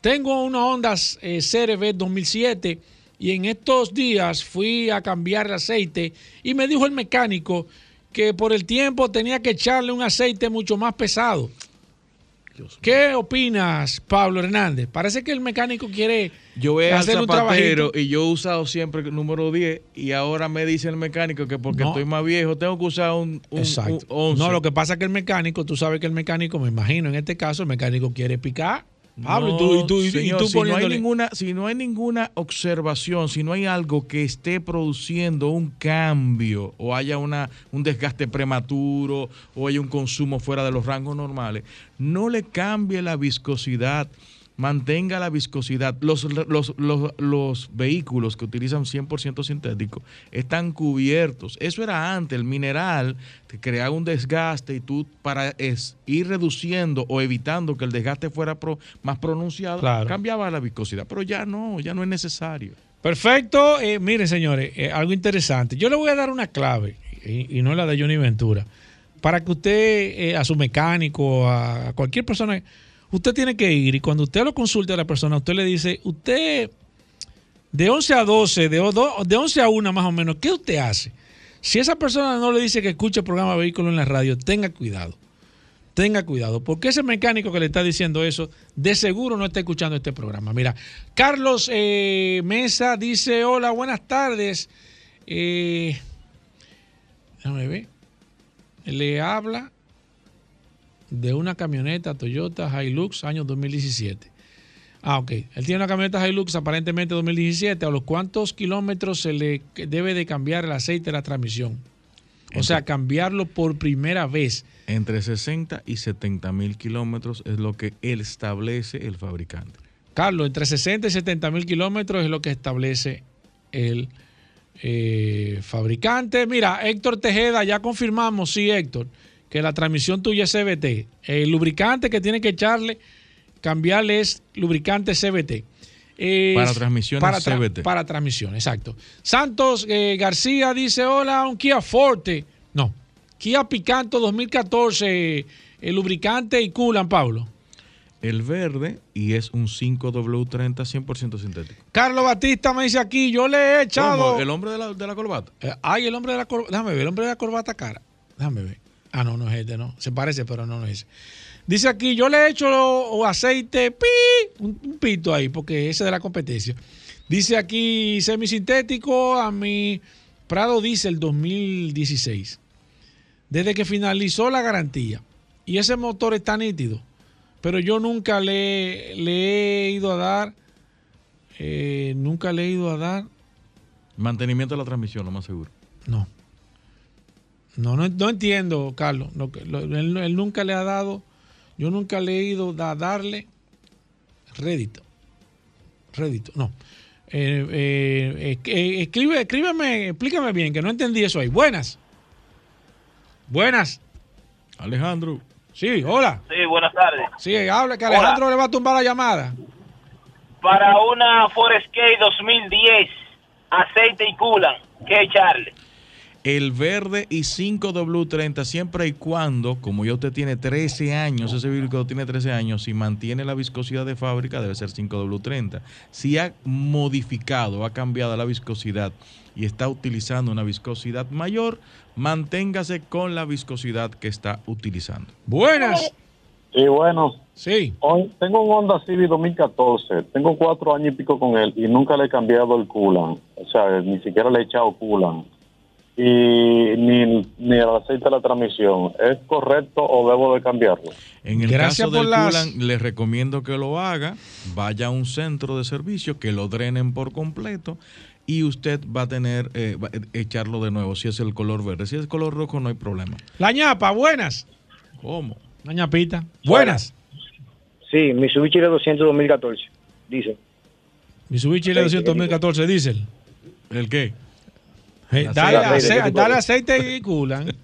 [SPEAKER 3] Tengo una Honda eh, CRV 2007 y en estos días fui a cambiar el aceite y me dijo el mecánico que por el tiempo tenía que echarle un aceite mucho más pesado. ¿Qué opinas, Pablo Hernández? Parece que el mecánico quiere
[SPEAKER 18] Yo voy al
[SPEAKER 3] hacer un
[SPEAKER 18] zapatero
[SPEAKER 3] trabajito.
[SPEAKER 18] y yo he usado siempre el número 10 y ahora me dice el mecánico que porque
[SPEAKER 3] No.
[SPEAKER 18] estoy más viejo tengo que usar un, un,
[SPEAKER 3] Exacto.
[SPEAKER 18] un 11.
[SPEAKER 3] No, lo que pasa es que el mecánico, tú sabes que el mecánico, me imagino, en este caso, el mecánico quiere picar. Pablo, y tú, y tú, y- tú
[SPEAKER 18] si, no hay ninguna, si no hay ninguna observación, si no hay algo que esté produciendo un cambio o haya una, un desgaste prematuro o haya un consumo fuera de los rangos normales, no le cambie la viscosidad, mantenga la viscosidad. Los, los, los, los vehículos que utilizan 100% sintético están cubiertos. Eso era antes, el mineral te creaba un desgaste y tú para es, ir reduciendo o evitando que el desgaste fuera pro- más pronunciado,
[SPEAKER 3] Claro.
[SPEAKER 18] cambiaba la viscosidad. Pero ya no, ya no es necesario.
[SPEAKER 3] Perfecto. Eh, miren, señores, eh, algo interesante. Yo le voy a dar una clave, y, y no la de Johnny Ventura, para que usted, eh, a su mecánico, a cualquier persona, usted tiene que ir y cuando usted lo consulte a la persona, usted le dice, usted, de 11 a 12, de, de 11 a 1 más o menos, ¿qué usted hace? Si esa persona no le dice que escuche el programa Vehículo en la radio, tenga cuidado. Tenga cuidado, porque ese mecánico que le está diciendo eso, de seguro no está escuchando este programa. Mira, Carlos eh, Mesa dice, hola, buenas tardes. Eh, déjame ver. Le habla de una camioneta Toyota Hilux año 2017. Ah, ok. Él tiene una camioneta Hilux aparentemente 2017. ¿A los cuántos kilómetros se le debe de cambiar el aceite de la transmisión? O sea, cambiarlo por primera vez.
[SPEAKER 18] Entre 60 y 70 mil kilómetros es lo que él establece el fabricante.
[SPEAKER 3] Carlos, entre 60 y 70 mil kilómetros es lo que establece el eh, fabricante. Mira, Héctor Tejeda, ya confirmamos, sí, Héctor, que la transmisión tuya es CBT. El lubricante que tiene que echarle, cambiarle es lubricante CBT. Eh,
[SPEAKER 18] Para transmisiones
[SPEAKER 3] para tra-
[SPEAKER 18] CVT.
[SPEAKER 3] Para transmisión, exacto. Santos eh, García dice, hola, un Kia Forte. No, Kia Picanto 2014, el lubricante y culan, Pablo.
[SPEAKER 18] El verde y es un 5W30 100% sintético.
[SPEAKER 3] Carlos Batista me dice aquí, yo le he echado...
[SPEAKER 18] ¿Cómo? ¿El hombre de la, de la corbata?
[SPEAKER 3] Eh, ay, el hombre de la corbata. Déjame ver, el hombre de la corbata cara. Déjame ver. Ah, no, no es este, no. Se parece, pero no, no es ese. Dice aquí, yo le he hecho aceite, pi, un, un pito ahí, porque ese es de la competencia. Dice aquí, semisintético a mi Prado Diesel 2016. Desde que finalizó la garantía. Y ese motor está nítido. Pero yo nunca le, le he ido a dar, eh, nunca le he ido a dar
[SPEAKER 18] Mantenimiento de la transmisión, lo más seguro.
[SPEAKER 3] No. No, no, no entiendo, Carlos. Lo que- lo- él, él nunca le ha dado, yo nunca le he ido a darle rédito. Rédito, no. Eh, eh, eh, escribe, escríbeme, explícame bien, que no entendí eso ahí. Buenas. Buenas.
[SPEAKER 18] Alejandro.
[SPEAKER 3] Sí, hola.
[SPEAKER 21] Sí, buenas tardes.
[SPEAKER 3] Sí, habla que Alejandro le va a tumbar la llamada.
[SPEAKER 21] Para una Forescape 2010, aceite y culan, ¿qué echarle?
[SPEAKER 18] El verde y 5W30 siempre y cuando, como ya usted tiene 13 años, ese vehículo tiene 13 años, si mantiene la viscosidad de fábrica debe ser 5W30. Si ha modificado, ha cambiado la viscosidad y está utilizando una viscosidad mayor, manténgase con la viscosidad que está utilizando.
[SPEAKER 3] Buenas.
[SPEAKER 22] Sí, bueno.
[SPEAKER 3] Sí.
[SPEAKER 22] Hoy tengo un Honda Civic 2014. Tengo cuatro años y pico con él y nunca le he cambiado el coolant. O sea, ni siquiera le he echado coolant. Y ni, ni el aceite de la transmisión. ¿Es correcto o debo de cambiarlo?
[SPEAKER 18] En el
[SPEAKER 3] Gracias
[SPEAKER 18] caso
[SPEAKER 3] por
[SPEAKER 18] del
[SPEAKER 3] las-
[SPEAKER 18] coolant, les recomiendo que lo haga, vaya a un centro de servicio, que lo drenen por completo y usted va a tener, eh, va a echarlo de nuevo si es el color verde. Si es el color rojo no hay problema.
[SPEAKER 3] La ñapa, buenas.
[SPEAKER 18] ¿Cómo?
[SPEAKER 3] La ñapita. Buenas.
[SPEAKER 20] Sí, Mitsubishi 200 2014, dice.
[SPEAKER 3] Mitsubishi L200 2014 diésel.
[SPEAKER 18] ¿El qué?
[SPEAKER 3] Eh, dale,
[SPEAKER 18] aceite.
[SPEAKER 3] ace-
[SPEAKER 18] ¿Qué tipo
[SPEAKER 3] dale aceite y culan.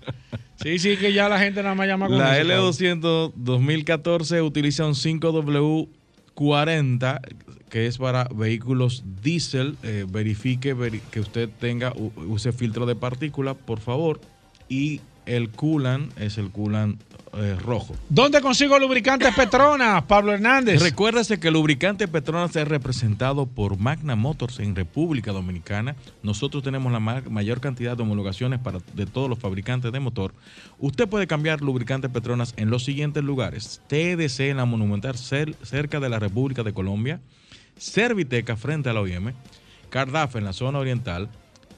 [SPEAKER 3] Sí, sí, que ya la gente nada más llama con
[SPEAKER 18] La
[SPEAKER 3] eso,
[SPEAKER 18] L200 2014 utiliza un 5W40 que es para vehículos diésel. Eh, verifique veri- que usted tenga, use filtro de partículas, por favor. Y el coolant es el coolant eh, rojo.
[SPEAKER 3] ¿Dónde consigo lubricantes Petronas, Pablo Hernández?
[SPEAKER 18] Recuérdese que el lubricante Petronas es representado por Magna Motors en República Dominicana. Nosotros tenemos la ma- mayor cantidad de homologaciones para, de todos los fabricantes de motor. Usted puede cambiar lubricante Petronas en los siguientes lugares. TDC en la Monumental cer- cerca de la República de Colombia. Serviteca frente a la OIM. Cardaf en la zona oriental.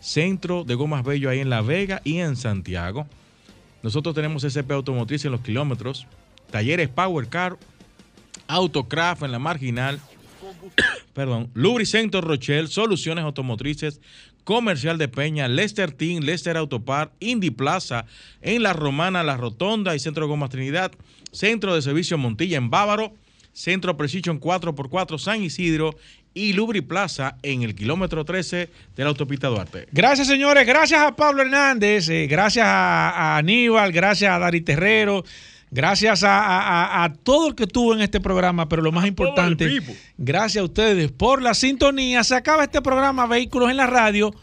[SPEAKER 18] Centro de Gomas Bello ahí en La Vega y en Santiago. Nosotros tenemos SP Automotriz en los kilómetros. Talleres Power Car. Autocraft en la marginal. Perdón. Lubricento Rochelle. Soluciones automotrices. Comercial de Peña. Lester Team. Lester Autopar. Indy Plaza. En La Romana, La Rotonda y Centro de Gomas Trinidad. Centro de Servicio Montilla en Bávaro. Centro Precision 4x4 San Isidro. Y Lubri Plaza en el kilómetro 13 de la autopista Duarte.
[SPEAKER 3] Gracias, señores. Gracias a Pablo Hernández. eh, gracias a, a Aníbal. Gracias a Dari Terrero. Gracias a, a- a- a todo el que estuvo en este programa. Pero lo más importante, gracias a ustedes por la sintonía. Se acaba este programa Vehículos en la Radio.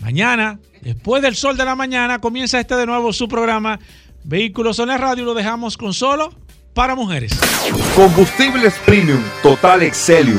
[SPEAKER 3] Mañana, después del sol de la mañana, comienza este de nuevo su programa Vehículos en la Radio. Lo dejamos con solo para mujeres.
[SPEAKER 23] Combustibles Premium Total Excelium.